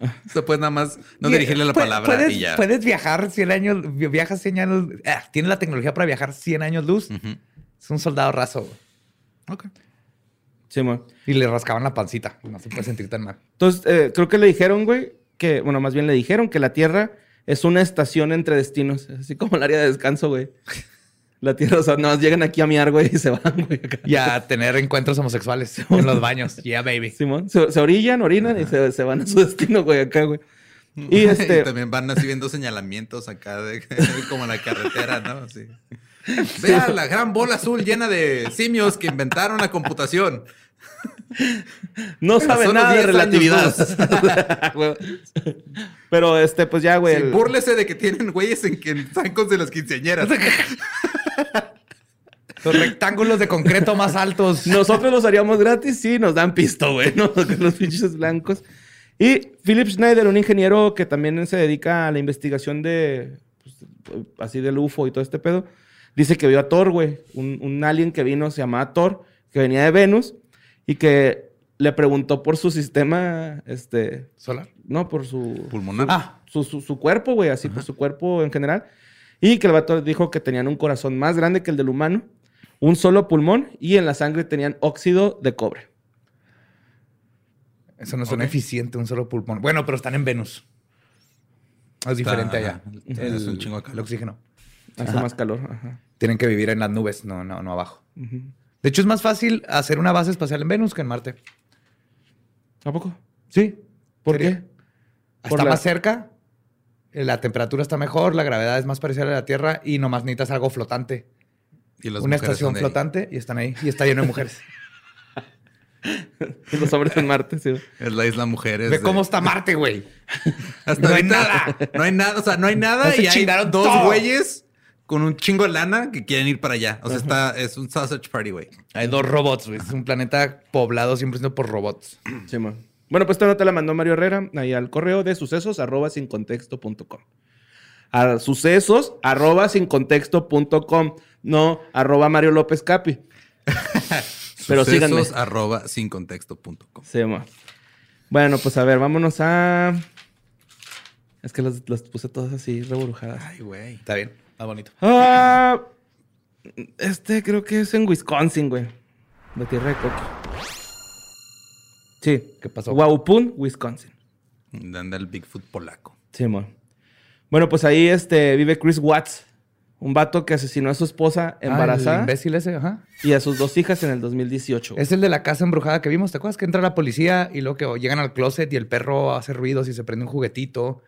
O sea, puedes nada más no Y- dirigirle la palabra puedes, y ya. Puedes viajar 100 años, vi- viajas 100 años, ah, tienes la tecnología para viajar 100 años luz. Es un soldado raso. güey. Ok. Sí, güey. Y le rascaban la pancita. No se puede sentir tan mal. Entonces, eh, creo que le dijeron, güey, que... Bueno, más bien le dijeron que la Tierra es una estación entre destinos. Así como el área de descanso, güey. La Tierra, o sea, nada más llegan aquí a miar, güey, y se van, *laughs* güey. acá. Y a tener encuentros homosexuales en los baños. Yeah, baby. Simón, se, se orillan, orinan y se, se van a su destino, güey, acá, güey. *laughs* Y este... también van así viendo señalamientos acá de *laughs* como en la carretera, ¿no? Así. Vea la gran bola azul llena de simios que inventaron la computación. No sabe nada de 10 años relatividad. Pero este, pues ya, güey. Sí, el- búrlese de que tienen güeyes en que en zancos de las quinceañeras. Los rectángulos de concreto más altos. Nosotros los haríamos gratis, sí, nos dan pisto, güey, ¿no? *laughs* Los pinches blancos. Y Philip Schneider, un ingeniero que también se dedica a la investigación de, pues, así del UFO y todo este pedo, dice que vio a Thor, güey, un, un alien que vino, se llamaba Thor, que venía de Venus y que le preguntó por su sistema, este, Solar. no, por su... Pulmonar. Ah, su, su, su cuerpo, güey, así, por su cuerpo en general. Y que el vato dijo que tenían un corazón más grande que el del humano, un solo pulmón y en la sangre tenían óxido de cobre. eso no suena Ok. eficiente, un solo pulmón. Bueno, pero están en Venus. Es diferente allá. El, Es un chingo de calor. el oxígeno. Hace Ajá. más calor. Ajá. Tienen que vivir en las nubes, no, no, no abajo. De hecho, es más fácil hacer una base espacial en Venus que en Marte. ¿A poco? Sí. ¿Por ¿Sería? qué? Por Está la- más cerca, la temperatura está mejor, la gravedad es más parecida a la Tierra y nomás necesitas algo flotante. Y las Una mujeres estación flotante y están ahí. Y está lleno de mujeres. *laughs* Los hombres en Marte, sí. Es la isla mujeres. Ve de- cómo está Marte, güey. *laughs* Hasta no hay nada. No hay nada. O sea, no hay nada. Y hay chingaron dos todo. güeyes con un chingo de lana que quieren ir para allá. O sea, está, es un sausage party, güey. Hay dos robots, güey. Es un planeta poblado 100% por robots. Sí, man. Bueno, pues esta nota la mandó Mario Herrera ahí al correo de sucesos arroba sin contexto.com. A sucesos arroba sin contexto.com, no arroba Mario López Capi. *laughs* Pero Sucesos síganme. arroba sincontexto.com. Sí, mo. Bueno, pues a ver, vámonos a. Es que las, las puse todas así reburujadas. Ay, güey. Está bien, más bonito. Ah, este creo que es en Wisconsin, güey. De tierra de coco. Sí. ¿Qué pasó? Waupun, Wisconsin. Anda el Bigfoot polaco. Sí, mo. Bueno, pues ahí este, vive Chris Watts. Un vato que asesinó a su esposa Ah, el embarazada imbécil ese, ajá. y a sus dos hijas en el 2018. güey. Es el de la casa embrujada que vimos, ¿te acuerdas? Que entra la policía y luego que llegan al closet y el perro hace ruidos y se prende un juguetito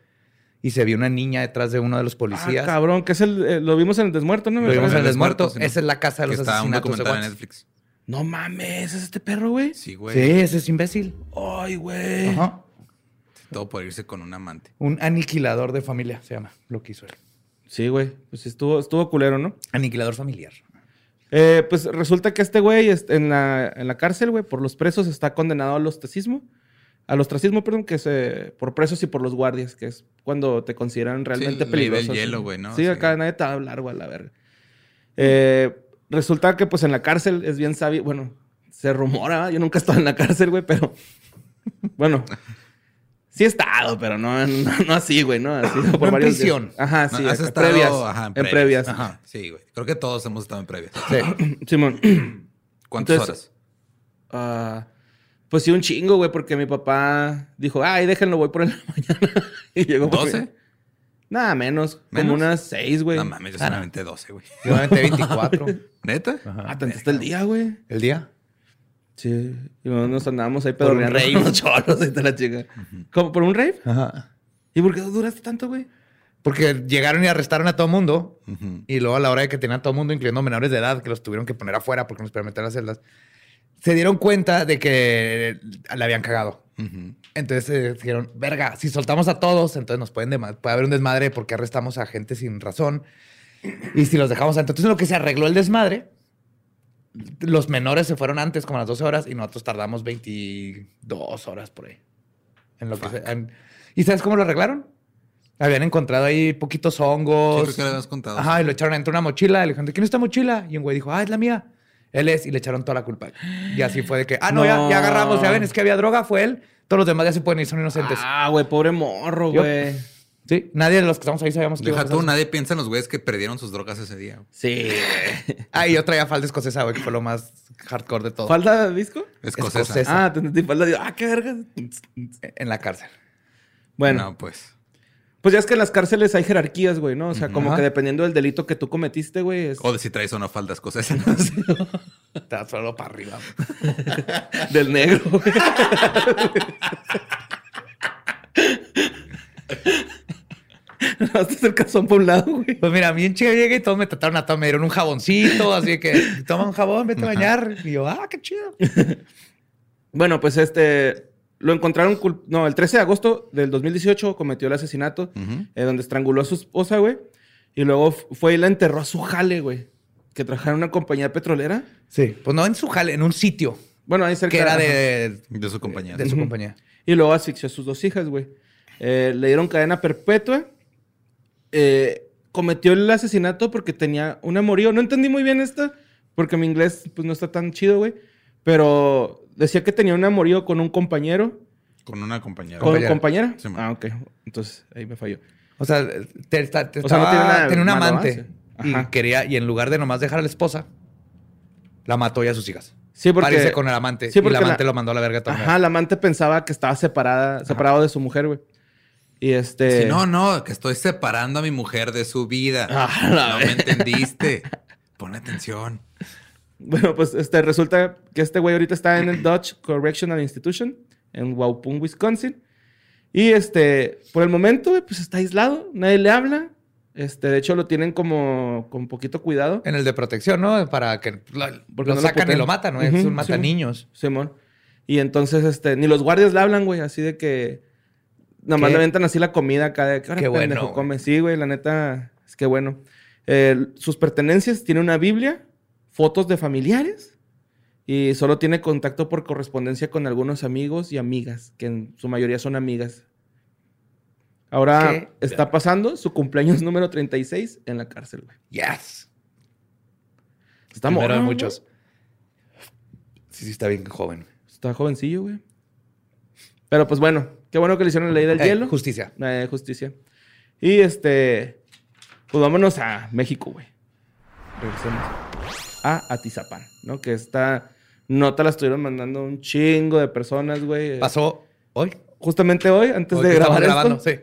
y se vio una niña detrás de uno de los Ah, policías. cabrón, que es el. eh, lo vimos en el desmuerto, ¿no? Lo vimos en el desmuerto. Esa es la casa de Que los está un asesinatos de documental en. Netflix. No mames, ¿es este perro, güey? Sí, güey. Sí, ese es imbécil. Ay, güey. Ajá. Todo por irse con un amante. Un aniquilador de familia se llama lo que hizo él. Sí, güey. Pues estuvo, estuvo culero, ¿no? Aniquilador familiar. Eh, pues resulta que este güey en la, en la cárcel, güey, por los presos está condenado al ostracismo. Al ostracismo, perdón, que es eh, por presos y por los guardias, que es cuando te consideran realmente peligroso. hielo, güey, ¿no? Sí, Sí. acá nadie te va a hablar, güey, a la verga. Eh, resulta que, pues, en la cárcel es bien sabio. Bueno, se rumora, yo nunca he estado en la cárcel, güey, pero... Bueno, sí he estado, pero no, no, no así, güey, ¿no? Así, por No en varios días. prisión. Ajá, No, sí, has acá, estado, previas. ajá, en previas. Ajá. Sí, güey. Creo que todos hemos estado en previas. Sí. *clears throat* Simón. ¿Cuántas Entonces, horas? Ah, pues sí, un chingo, güey, porque mi papá dijo, ay, déjenlo, voy por en la mañana. *laughs* y llegó por ¿12? mí. Nada, menos. ¿Menos? Como unas seis, güey. No mames, yo solamente 12, güey. Yo me aventé 24. ¿Neta? Ah, tanto está el día, güey. ¿El día? Sí. Y nos andábamos ahí Por un pedorreando rave. cholos y te la chica. ¿Cómo? ¿Por un rave? Ajá. ¿Y por qué duraste tanto, güey? Porque llegaron y arrestaron a todo mundo. Y luego a la hora de que tenían a todo mundo, incluyendo menores de edad, que los tuvieron que poner afuera porque nos permitían las celdas, se dieron cuenta de que le habían cagado. Entonces eh, dijeron, verga, si soltamos a todos, entonces nos pueden puede haber un desmadre porque arrestamos a gente sin razón. Y si los dejamos antes. Entonces, en lo que se arregló el desmadre, los menores se fueron antes, como a las 12 horas, y nosotros tardamos 22 horas por ahí. En lo que se- en- ¿Y sabes cómo lo arreglaron? Habían encontrado ahí poquitos Sí, hongos. creo que lo habías contado. Ajá, y lo echaron dentro de una mochila. Y le dijeron, ¿de quién es esta mochila? Y un güey dijo, ah, es la mía. Él es. Y le echaron toda la culpa. Y así fue de que, ah, no, Ya, No. ya agarramos. Ya ven, es que había droga, fue él. Todos los demás ya se pueden ir, son inocentes. Ah, güey, pobre morro, güey. Sí, nadie de los que estamos ahí sabíamos que Deja tú, nadie piensa en los güeyes que perdieron sus drogas ese día. Sí, *laughs* güey. Ah, y yo traía falda escocesa, güey, que fue lo más hardcore de todo. ¿Falda de disco? Escocesa. Escocesa. Ah, te entendí. Falda de... Ah, qué verga. En la cárcel. Bueno, No, pues. Pues ya es que en las cárceles hay jerarquías, güey, ¿no? O sea, como Ajá. que dependiendo del delito que tú cometiste, güey, es O de si traes o no faldas cosas. Está solo para arriba. *laughs* del negro, güey. *laughs* No, este es el calzón por un lado, güey. Pues mira, a mí en Chile llegué y todos me trataron a todo. Me dieron un jaboncito, así que toma un jabón, vete a bañar. Y yo, ah, qué chido. *laughs* Bueno, pues este... Lo encontraron... cul- No, el 13 de agosto del 2018 cometió el asesinato. Eh, donde estranguló a su esposa, güey. Y luego fue y la enterró a su jale, güey. Que trabajaba en una compañía petrolera. Sí. Pues no en su jale, en un sitio Bueno, ahí cerca que era de, De su compañía. de su compañía. Y luego asfixió a sus dos hijas, güey. Eh, le dieron cadena perpetua. Eh, cometió el asesinato porque tenía un amorío. No entendí muy bien esta, porque mi inglés pues, no está tan chido, güey. Pero decía que tenía un amorío con un compañero. Con una compañera. ¿Con Compañera. compañera? Sí, ah, ok. Entonces, ahí me falló. O sea, te, te- te O sea, no tiene nada de tenía un amante. ¿ah? Sí. Y Ajá. quería, y en lugar de nomás dejar a la esposa, la mató y a sus hijas. Sí, porque... Para irse con el amante. Sí, y el porque amante la- lo mandó a la verga también. Ajá, la amante pensaba que estaba separada, separado de su mujer, güey. Y este... Si no, no, que estoy separando a mi mujer de su vida. Ah, no me entendiste. Pon atención. Bueno, pues este, resulta que este güey ahorita está en el Dutch Correctional Institution en Waupun, Wisconsin. Y este, por el momento, pues está aislado, nadie le habla. Este, de hecho, lo tienen como con poquito cuidado. En el de protección, ¿no? Para que lo, Porque lo no lo sacan y putean. lo matan, ¿no? Es Ujú, un mata sí. niños. Simón. Y entonces, este, ni los guardias le hablan, güey, así de que nada más Qué- le aventan así la comida acá de que Qué bueno, come. Sí, güey, la neta, es que bueno. Eh, sus pertenencias, tiene una Biblia, fotos de familiares y solo tiene contacto por correspondencia con algunos amigos y amigas, que en su mayoría son amigas. Ahora ¿Qué? está pasando su cumpleaños *laughs* número 36 en la cárcel, güey. Yes. Está Primero de muchos. Sí, sí, está bien joven. Está jovencillo, güey. Pero pues bueno, qué bueno que le hicieron la ley del Eh, hielo. Justicia. Eh, justicia. Y este. Pues vámonos a México, güey. Regresemos a Atizapán, ¿no? Que esta nota la estuvieron mandando un chingo de personas, güey. Pasó hoy. Justamente hoy, antes Hoy de grabar grabando, esto. sí.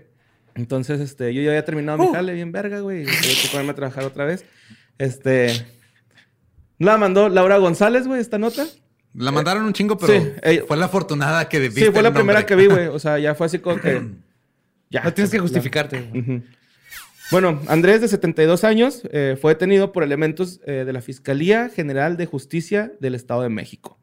Entonces, este, yo ya había terminado mi jale bien verga, güey. y Tuve que ponerme a trabajar otra vez. Este. La mandó Laura González, güey, esta nota. La mandaron un chingo, pero Sí, fue la afortunada que viste Sí, fue la primera que vi, güey. *laughs* O sea, ya fue así como que. *clears throat* Ya. No tienes que justificarte. Ujú. Bueno, Andrés, de 72 años, eh, fue detenido por elementos eh, de la Fiscalía General de Justicia del Estado de México.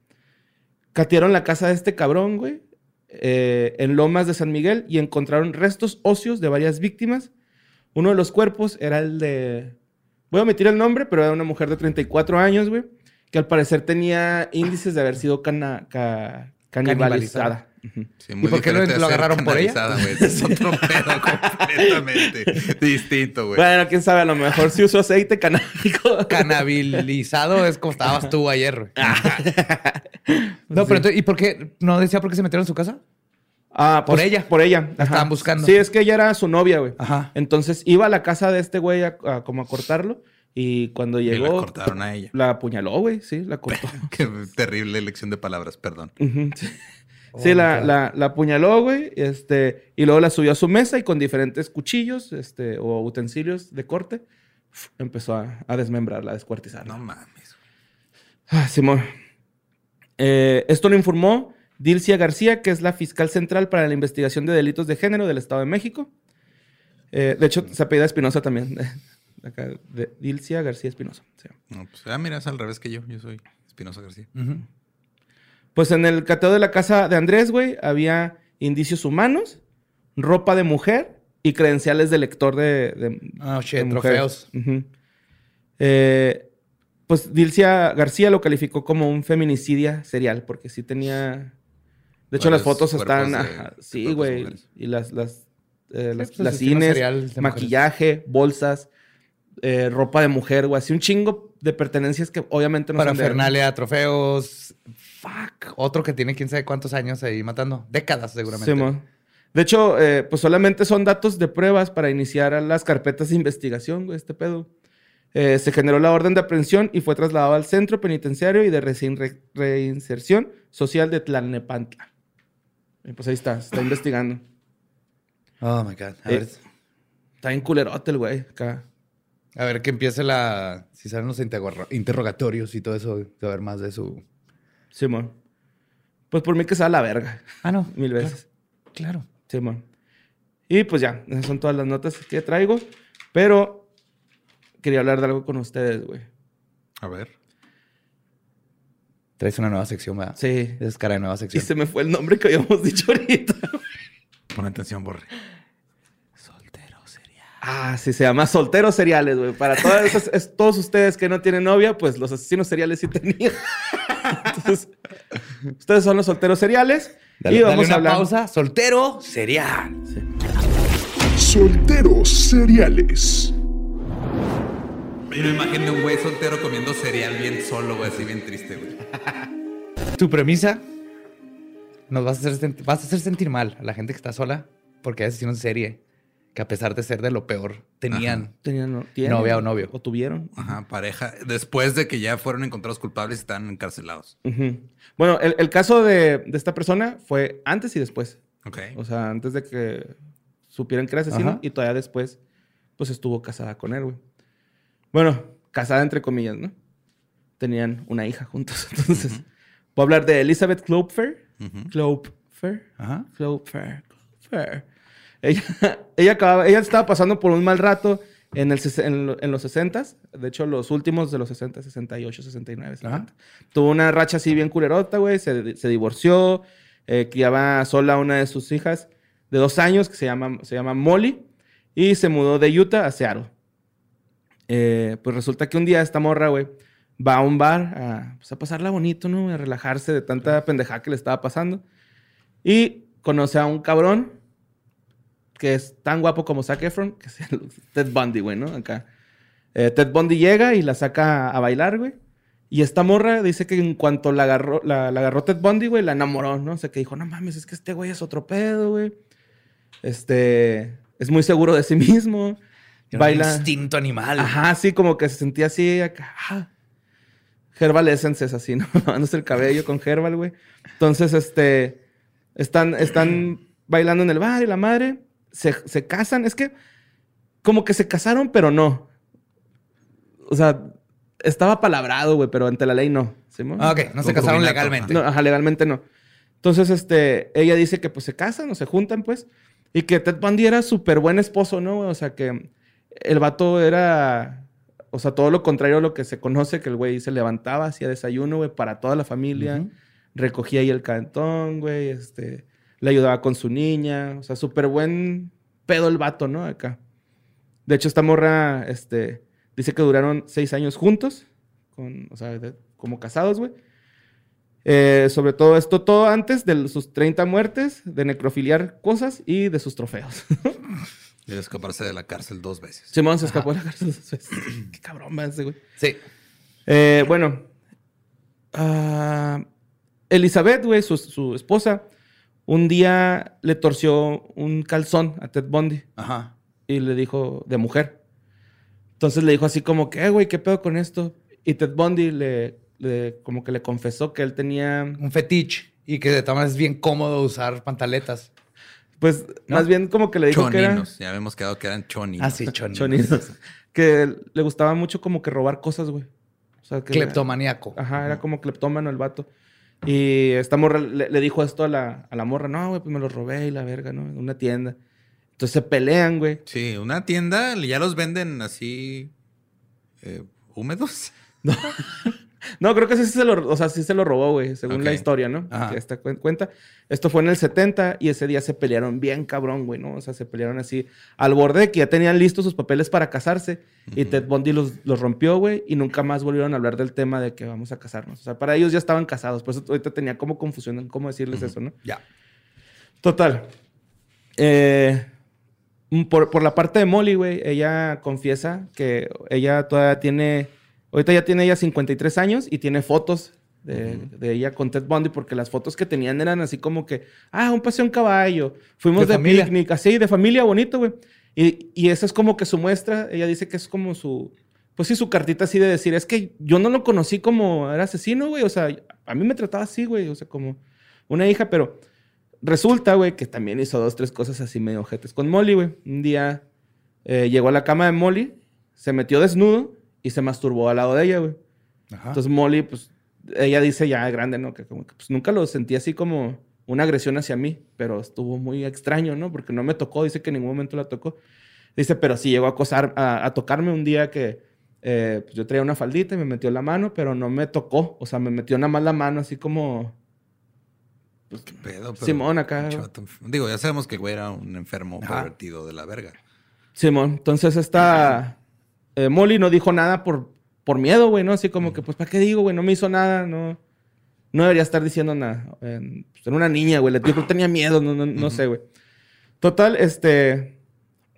Catearon la casa de este cabrón, güey, eh, en Lomas de San Miguel y encontraron restos óseos de varias víctimas. Uno de los cuerpos era el de... Voy a omitir el nombre, pero era una mujer de 34 años, güey, que al parecer tenía índices de haber sido cana- ca- canibalizada. Sí, muy ¿Y por qué lo- agarraron por ella? Es otro *laughs* pedo completamente distinto, güey. Bueno, quién sabe, a lo mejor sí usó aceite canábico. Canabilizado es como estabas tú ayer. güey. no, pero entonces, ¿y por qué? ¿No decía por qué se metieron en su casa? Ah, Por pues, ella. Por ella. La estaban buscando. Sí, es que ella era su novia, güey. Ajá. Entonces iba a la casa de este güey a, a como a cortarlo. Y cuando Y llegó. la cortaron a ella. La apuñaló, güey. Sí, la cortó. *laughs* Qué terrible elección de palabras, perdón. Ujú, sí. Sí, la, la, la apuñaló, güey. Este, y luego la subió a su mesa y con diferentes cuchillos este, o utensilios de corte empezó a, a desmembrarla, a descuartizarla. No mames. Ah, Simón. Eh, esto lo informó Dilcia García, que es la fiscal central para la investigación de delitos de género del Estado de México. Eh, de hecho, se apellida Espinosa también. *laughs* Acá, de Dilcia García Espinosa. No, pues, ah, mira, es al revés que yo. Yo soy Espinosa García. Pues en el cateo de la casa de Andrés, güey, había indicios humanos, ropa de mujer y credenciales de lector de, de, Ah, shit, de trofeos. Eh, pues Dilcia García lo calificó como un feminicidia serial, porque sí tenía. De hecho, las fotos están. cuerpos de- ajá, de sí, güey. Y las, las, eh, las, pues, cines, mujeres. maquillaje, bolsas, eh, ropa de mujer, güey. Así un chingo de pertenencias que obviamente no Para son de. Fernalia, trofeos. Fuck. Otro que tiene quién sabe cuántos años ahí matando. Décadas, seguramente. Simón. De hecho, eh, pues solamente son datos de pruebas para iniciar las carpetas de investigación, güey, este pedo. Eh, se generó la orden de aprehensión y fue trasladado al Centro Penitenciario y de Re- Reinserción Social de Tlalnepantla. Y pues ahí está, se está *sighs* investigando. Oh my God. A, Eh, ver, Está bien culerote el güey, acá. A ver que empiece la. Si salen los interro- interrogatorios y todo eso, ver más de su. Simón. Pues por mí que sea la verga, Ah, no. *laughs* mil veces. Claro. Simón. Y pues ya, esas son todas las notas que traigo. Pero quería hablar de algo con ustedes, güey. A ver. Traes una nueva sección, ¿verdad? Sí. Es cara de nueva Y sección. se me fue el nombre que habíamos *laughs* dicho ahorita. Pon atención, Borre. Ah, sí, se llama Solteros Seriales, güey. Para todas *laughs* esas- es- todos ustedes que no tienen novia, pues los asesinos seriales sí tenían. *laughs* Entonces, ustedes son los solteros seriales. Dale, y dale vamos una a hablar. pausa. Soltero, serial. Solteros seriales. Yo me imagino un güey soltero comiendo cereal bien solo, güey, así bien triste, güey. *laughs* Tu premisa nos vas a hacer, vas a hacer sentir mal a la gente que está sola porque hay asesinos en serie que a pesar de ser de lo peor, tenían. Tenían no- tienen, Novia o novio. O tuvieron. Ajá, pareja. Después de que ya fueron encontrados culpables y están encarcelados. Bueno, el, el caso de, de esta persona fue antes y después. Ok. O sea, antes de que supieran que era asesino Ajá. y todavía después, pues estuvo casada con él, güey. Bueno, casada entre comillas, ¿no? Tenían una hija juntos. *laughs* Entonces, voy a hablar de Elizabeth Klopfer. Ujú. Klopfer. Ajá. Klopfer. Klopfer. Ella, *laughs* ella, acababa, ella estaba pasando por un mal rato en, el, en, en los 60 De hecho, los últimos de los 60, 68, 69, 70. Tuvo una racha así bien culerota, güey. Se, se divorció. eh, criaba sola a una de sus hijas de dos años que se llama, se llama Molly. Y se mudó de Utah a Seattle. Eh, pues resulta que un día esta morra, güey, va a un bar a, pues, a pasarla bonito, ¿no? A relajarse de tanta pendejada que le estaba pasando. Y conoce a un cabrón que es tan guapo como Zac Efron, que es *laughs* el Ted Bundy, güey, ¿no? Acá. Eh, Ted Bundy llega y la saca a bailar, güey. Y esta morra dice que en cuanto la agarró, la, la agarró Ted Bundy, güey, la enamoró, ¿no? O sea, que dijo, no mames, es que este güey es otro pedo, güey. Este, es muy seguro de sí mismo. Un Baila. instinto animal. Ajá, sí, como que se sentía así acá. ah. Herbal Essence es así, *laughs* ¿no? Lavándose el cabello con Herbal, güey. Entonces, este, están, están bailando en el bar y la madre se, se casan. Es que como que se casaron, pero no. O sea, estaba palabrado, güey, pero ante la ley no. ¿sí, mo? Ah, ok, no se casaron legalmente. No, ajá, legalmente no. Entonces, este, ella dice que pues se casan o se juntan, pues, y que Ted Bundy era súper buen esposo, ¿no? O sea, que el vato era, o sea, todo lo contrario a lo que se conoce, que el güey se levantaba, hacía desayuno, güey, para toda la familia, recogía ahí el cantón, güey, este, le ayudaba con su niña, o sea, súper buen pedo el vato, ¿no? Acá. De hecho, esta morra, este, dice que duraron seis años juntos, con, o sea, de- como casados, güey. Eh, sobre todo esto, todo antes de sus 30 muertes, de necrofiliar cosas y de sus trofeos. Y *laughs* de escaparse de la cárcel dos veces. Simón se escapó de la cárcel. dos veces. *clears throat* Qué cabrón va ese, güey. Sí. Eh, bueno, ah, Elizabeth, güey, su, su esposa, un día le torció un calzón a Ted Bundy Ajá. y le dijo de mujer. Entonces le dijo así como que, "Eh, güey, ¿qué pedo con esto? Y Ted Bundy le, le- como que le confesó que él tenía, Un fetiche. Y que de todas maneras es bien cómodo usar pantaletas. pues, ¿No? más bien como que le dijo que era... Choninos. Ya habíamos quedado que eran choninos. Ah, sí, choninos. Choninos. que le gustaba mucho como que robar cosas, güey. O sea, que... Cleptomaníaco. Ajá, era como cleptómano el vato. Y esta morra le, le dijo esto a la, a la morra. No, güey, pues me lo robé y la verga, ¿no? En una tienda. Entonces se pelean, güey. Sí, una tienda ya los venden así eh, húmedos. No, *laughs* creo que sí se lo, o sea, sí se lo robó, güey, según la historia, ¿no? Que esta cuen- cuenta. Esto fue en el 70 y ese día se pelearon bien cabrón, güey, ¿no? O sea, se pelearon así al borde de que ya tenían listos sus papeles para casarse y Ted Bundy los, los rompió, güey, y nunca más volvieron a hablar del tema de que vamos a casarnos. O sea, para ellos ya estaban casados, por eso ahorita tenía como confusión en cómo decirles eso, ¿no? Ya. Total. Eh, por, por la parte de Molly, güey, ella confiesa que ella todavía tiene. Ahorita ya tiene ella 53 años y tiene fotos de, de ella con Ted Bundy porque las fotos que tenían eran así como que, ah, un paseo en caballo, fuimos De de, picnic, así, de familia bonito, güey. Y, y esa es como que su muestra, ella dice que es como su, pues sí, su cartita así de decir, es que yo no lo conocí como era asesino, güey, o sea, a mí me trataba así, güey, o sea, como una hija, pero resulta, güey, que también hizo dos, tres cosas así medio ojetes con Molly, güey. Un día eh, llegó a la cama de Molly, se metió desnudo y se masturbó al lado de ella, güey. Ajá. Entonces Molly, pues, ella dice ya grande, ¿no? Que como que pues nunca lo sentí así como una agresión hacia mí, pero estuvo muy extraño, ¿no? Porque no me tocó, dice que en ningún momento la tocó. Dice, pero sí llegó a acosar, a, a tocarme un día que eh, pues, yo traía una faldita y me metió la mano, pero no me tocó. O sea, me metió nada más la mano así como... ¿Qué pedo? Pero- Simón acá. enf- Digo, ya sabemos que güey era un enfermo Ajá. pervertido de la verga. Simón, entonces esta eh, Molly no dijo nada por, por miedo, güey, ¿no? Así como que, pues, ¿para qué digo, güey? No me hizo nada, no, no debería estar diciendo nada. Eh, pues, era una niña, güey, yo creo que tenía miedo, no, no, no sé, güey. Total, este,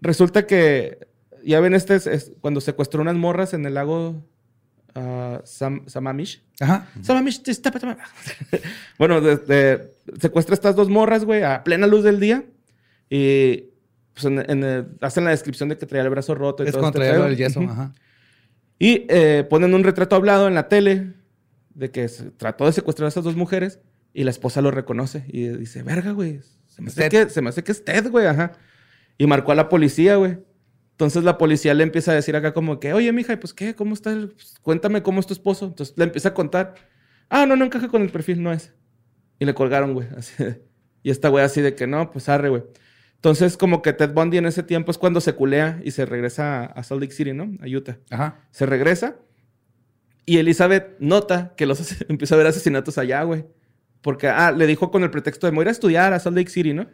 resulta que, ya ven, este es, es cuando secuestró unas morras en el lago ah, Sam- Samamish. Ajá. Samamish, *laughs* bueno, de- de- secuestra estas dos morras, güey, a plena luz del día. Y pues en, en el- hacen la descripción de que traía el brazo roto y Es todo cuando este traía del yeso. Ajá. Y eh, ponen un retrato hablado en la tele de que se trató de secuestrar a esas dos mujeres y la esposa lo reconoce y dice, verga, güey, se me hace que, se me hace que es Ted, güey, ajá. Y marcó a la policía, güey. Entonces la policía le empieza a decir acá como que, oye, mija, pues qué, ¿cómo está? el- pues, cuéntame cómo es tu esposo. Entonces le empieza a contar. Ah, no, no encaja con el perfil, no es. Y le colgaron, güey. Así de- y esta güey así de que no, pues arre, güey. Entonces como que Ted Bundy en ese tiempo es cuando se culea y se regresa a, Salt Lake City, ¿no? A Utah. Ajá. Se regresa y Elizabeth nota que los *laughs* empieza a ver asesinatos allá, güey. Porque, ah, le dijo con el pretexto de, me voy a ir a estudiar a Salt Lake City, ¿no?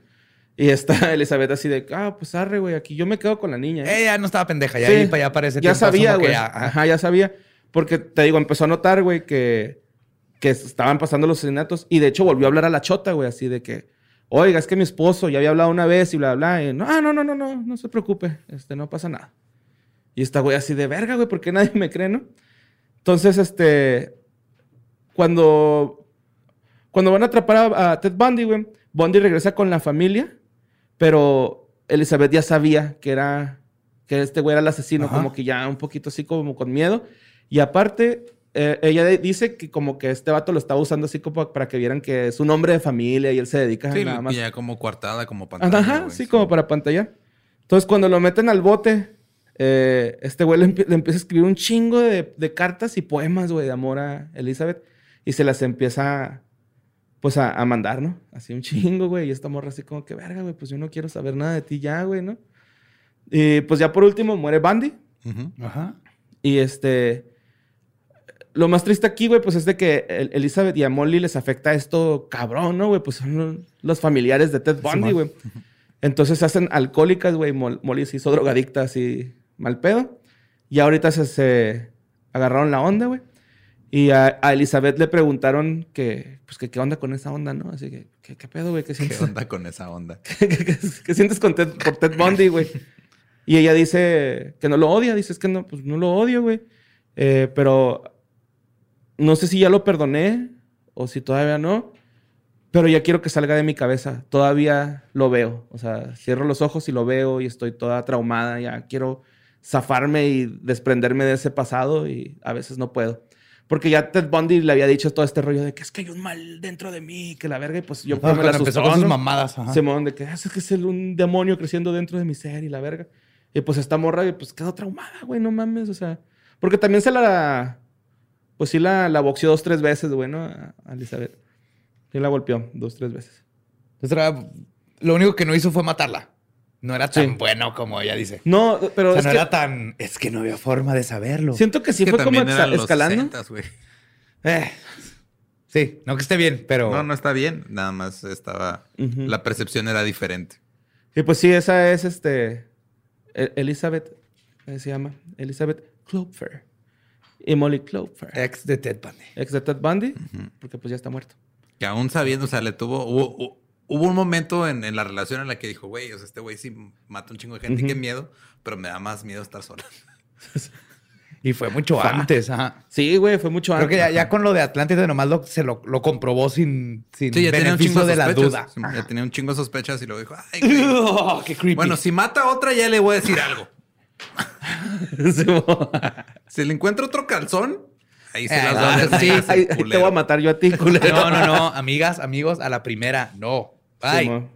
Y está *laughs* Elizabeth así de, ah, pues arre, güey, aquí yo me quedo con la niña. ¿eh?". Ella no estaba pendeja. Ya Sí. ahí para allá para ese ya sabía, güey. ya- ajá. Ajá, ya sabía. Porque te digo, empezó a notar, güey, que, que estaban pasando los asesinatos. Y de hecho volvió a hablar a la chota, güey, así de que, oiga, es que mi esposo ya había hablado una vez y bla, bla. Y, no, ah, no, no, no, no, no se preocupe. Este, no pasa nada. Y esta güey así de verga, güey, ¿por qué nadie me cree, no? Entonces, este, cuando, cuando van a atrapar a, a Ted Bundy, güey, Bundy regresa con la familia, pero Elizabeth ya sabía que era que este güey era el asesino, Ajá. como que ya un poquito así como con miedo. Y aparte, eh, ella dice que como que este vato lo estaba usando así como para que vieran que es un hombre de familia y él se dedica Sí, nada más. ya como coartada, como pantalla. Ajá, güey, sí, como para pantallar. Entonces, cuando lo meten al bote, eh, este güey le, empie- le empieza a escribir un chingo de, de cartas y poemas, güey, de amor a Elizabeth. Y se las empieza, pues, a, a mandar, ¿no? Así un chingo, güey. Y esta morra así como que, verga, güey, pues yo no quiero saber nada de ti ya, güey, ¿no? Y pues ya por último muere Bandy. Ajá. Y este. Lo más triste aquí, güey, pues es de que el- Elizabeth y a Molly les afecta esto cabrón, ¿no, güey? Pues son lo- los familiares de Ted Bundy, güey. Entonces se hacen alcohólicas, güey. Mol- Molly se hizo drogadicta así mal pedo. Y ahorita se, se agarraron la onda, güey. Y a, a Elizabeth le preguntaron que, pues, que qué onda con esa onda, ¿no? Así que, ¿qué, qué pedo, güey? ¿Qué ¿Qué sientes, onda con esa onda? *laughs* ¿Qué, qué- qué- qué sientes con Ted, por Ted Bundy, güey? Y ella dice que no lo odia. Dice, es que no, pues no lo odio, güey. Eh, pero no sé si ya lo perdoné o si todavía no. Pero ya quiero que salga de mi cabeza. Todavía lo veo. O sea, cierro los ojos y lo veo y estoy toda traumada. Ya quiero zafarme y desprenderme de ese pasado y a veces no puedo. Porque ya Ted Bundy le había dicho todo este rollo de que es que hay un mal dentro de mí, que la verga, y pues yo Ah, me la asustó, con sus ¿no? mamadas. ajá. Simón, de que "Ah, es que es el- un demonio creciendo dentro de mi ser y la verga. Y pues esta morra, pues quedó traumada, güey, no mames, o sea. Porque también se la. Pues sí la, la boxeó dos, tres veces, güey, ¿no? A Elizabeth. Sí la golpeó dos, tres veces. Entonces, era- lo único que no hizo fue matarla. No era tan Sí. bueno como ella dice. No, pero o sea, es no que era tan. Es que no había forma de saberlo. siento que sí que fue como los escalando. 60s, güey. Eh, sí, no que esté bien, pero. No, no está bien. Nada más estaba. La percepción era diferente. Y pues sí, esa es este. E- Elizabeth, ¿cómo se llama? Elizabeth Clover. Y Molly Clover. Ex de Ted Bundy. Ex de Ted Bundy, porque pues ya está muerto. Que aún sabiendo, o sea, le tuvo. Hubo, un momento en, en la relación en la que dijo, güey, o sea, este güey sí mata un chingo de gente, Ujú. qué miedo, pero me da más miedo estar sola. *laughs* Y fue mucho antes. Ajá. Sí, güey, fue mucho Creo antes. que ya, ya con lo de Atlántida nomás lo, se lo, lo comprobó sin, sin Sí, ya tenía un beneficio chingo de de la duda. Sí, Ya tenía un chingo de sospechas y luego dijo, ay, *laughs* güey. Oh, qué creepy. Bueno, si mata a otra, ya le voy a decir algo. *laughs* Si le encuentro otro calzón, ahí se Eh, las no, va a sí, Ahí, te voy a matar yo a ti, *laughs* culero. No, no, no. Amigas, amigos, a la primera, no. Bye.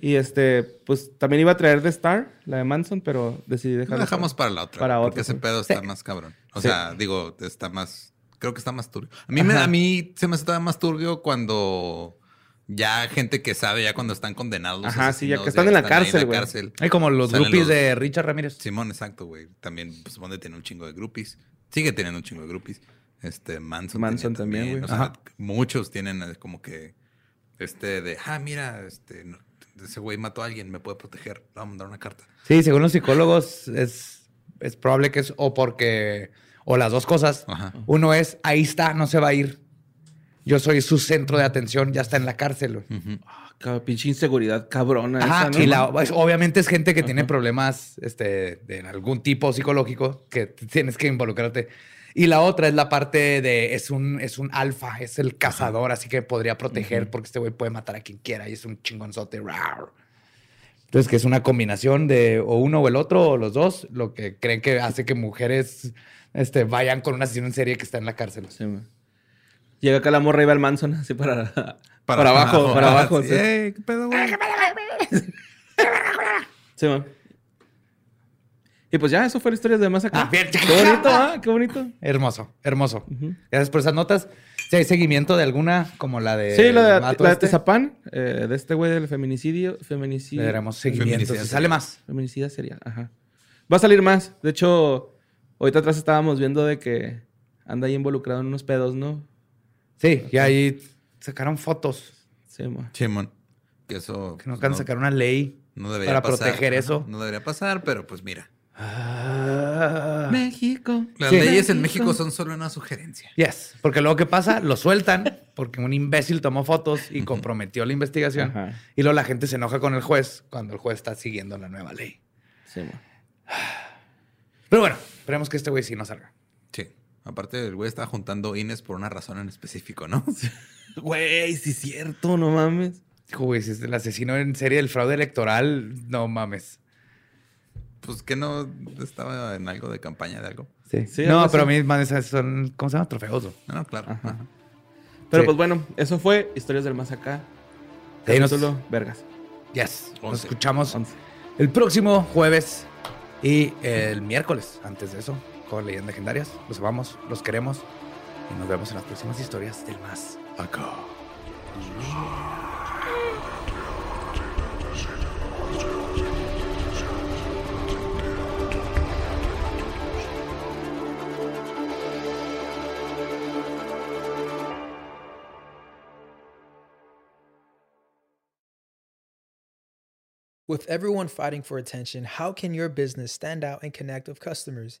Y este, pues también iba a traer The Star, la de Manson, pero decidí dejarla. dejamos para la otra. Para porque otra, ese sí. pedo está Sí. más cabrón. O Sí. sea, digo, está más. Creo que está más turbio. A mí, me, a mí se me todavía más turbio cuando ya gente que sabe, ya cuando están condenados. Ajá, sí, ya que están en la cárcel, güey. cárcel. Hay como los groupies los- de Richard Ramírez. Simón, exacto, güey. También, pues, Bonde tiene un chingo de groupies. Sigue teniendo un chingo de groupies. Este, Manson. Manson también, güey. O sea, Ajá. muchos tienen eh, como que este de, ah, mira, este, no, ese güey mató a alguien, me puede proteger. Le voy a mandar una carta. Sí, según los psicólogos, es, es probable que es o porque. O las dos cosas. Ajá. Uno es, ahí está, no se va a ir. Yo soy su centro de atención, ya está en la cárcel. Ah, pinche inseguridad cabrona Ajá, esa, ¿no? y la- pues, obviamente es gente que tiene problemas este, de algún tipo psicológico que tienes que involucrarte. Y la otra es la parte de es un, es un alfa, es el cazador, así que podría proteger porque este güey puede matar a quien quiera y es un chingonzote. rar. Entonces, que es una combinación de o uno o el otro o los dos, lo que creen que hace que mujeres este, vayan con una asesino en serie que está en la cárcel. Sí, güey. Llega acá la morra y va al Manson, así para, para, abajo, para abajo. Sí. sí. Ey, ¿Qué pedo, güey? Sí, man. Y pues ya, eso fue la historia de más acá. Ah, bien. Qué bonito, ¿ah? Qué bonito. Hermoso, hermoso. Gracias por esas notas. Si hay seguimiento de alguna, como la de. Sí, la de, la de este, Tezapán, eh, de este güey del feminicidio. Feminicidio. Le daremos seguimiento. Si sale más. Feminicida serial, ajá. Va a salir más. De hecho, ahorita atrás estábamos viendo de que anda ahí involucrado en unos pedos, ¿no? Sí, y ahí sacaron fotos. Sí, ma. Simón. Que eso. Que no pues, acaban de sacar una ley. no debería para pasar. proteger eso. No debería pasar, pero pues mira. México. Las Sí. leyes en México son solo una sugerencia. Yes. Porque luego, ¿qué pasa? Lo sueltan porque un imbécil tomó fotos y comprometió la investigación. Ajá. Y luego la gente se enoja con el juez cuando el juez está siguiendo la nueva ley. Sí, ma. Pero bueno, esperemos que este güey sí no salga. Sí. Aparte, el güey estaba juntando INES por una razón en específico, ¿no? *laughs* Güey, sí es cierto, no mames. Hijo, güey, si es el asesino en serie del fraude electoral, no mames. Pues que no estaba en algo de campaña de algo. Sí. Sí, no, pero a mí man, esas son, ¿cómo se llama? Trofeos. No, no, claro. Ajá. Ajá. Pero Sí. pues bueno, eso fue Historias del Más Acá. Ahí nos- Vergas. Yes. Nos Once. escuchamos Once. el próximo jueves y el miércoles. Antes de eso, con leyendas legendarias. Los amamos, los queremos. Y nos vemos en las próximas historias del más acá. With everyone fighting for attention, how can your business stand out and connect with customers?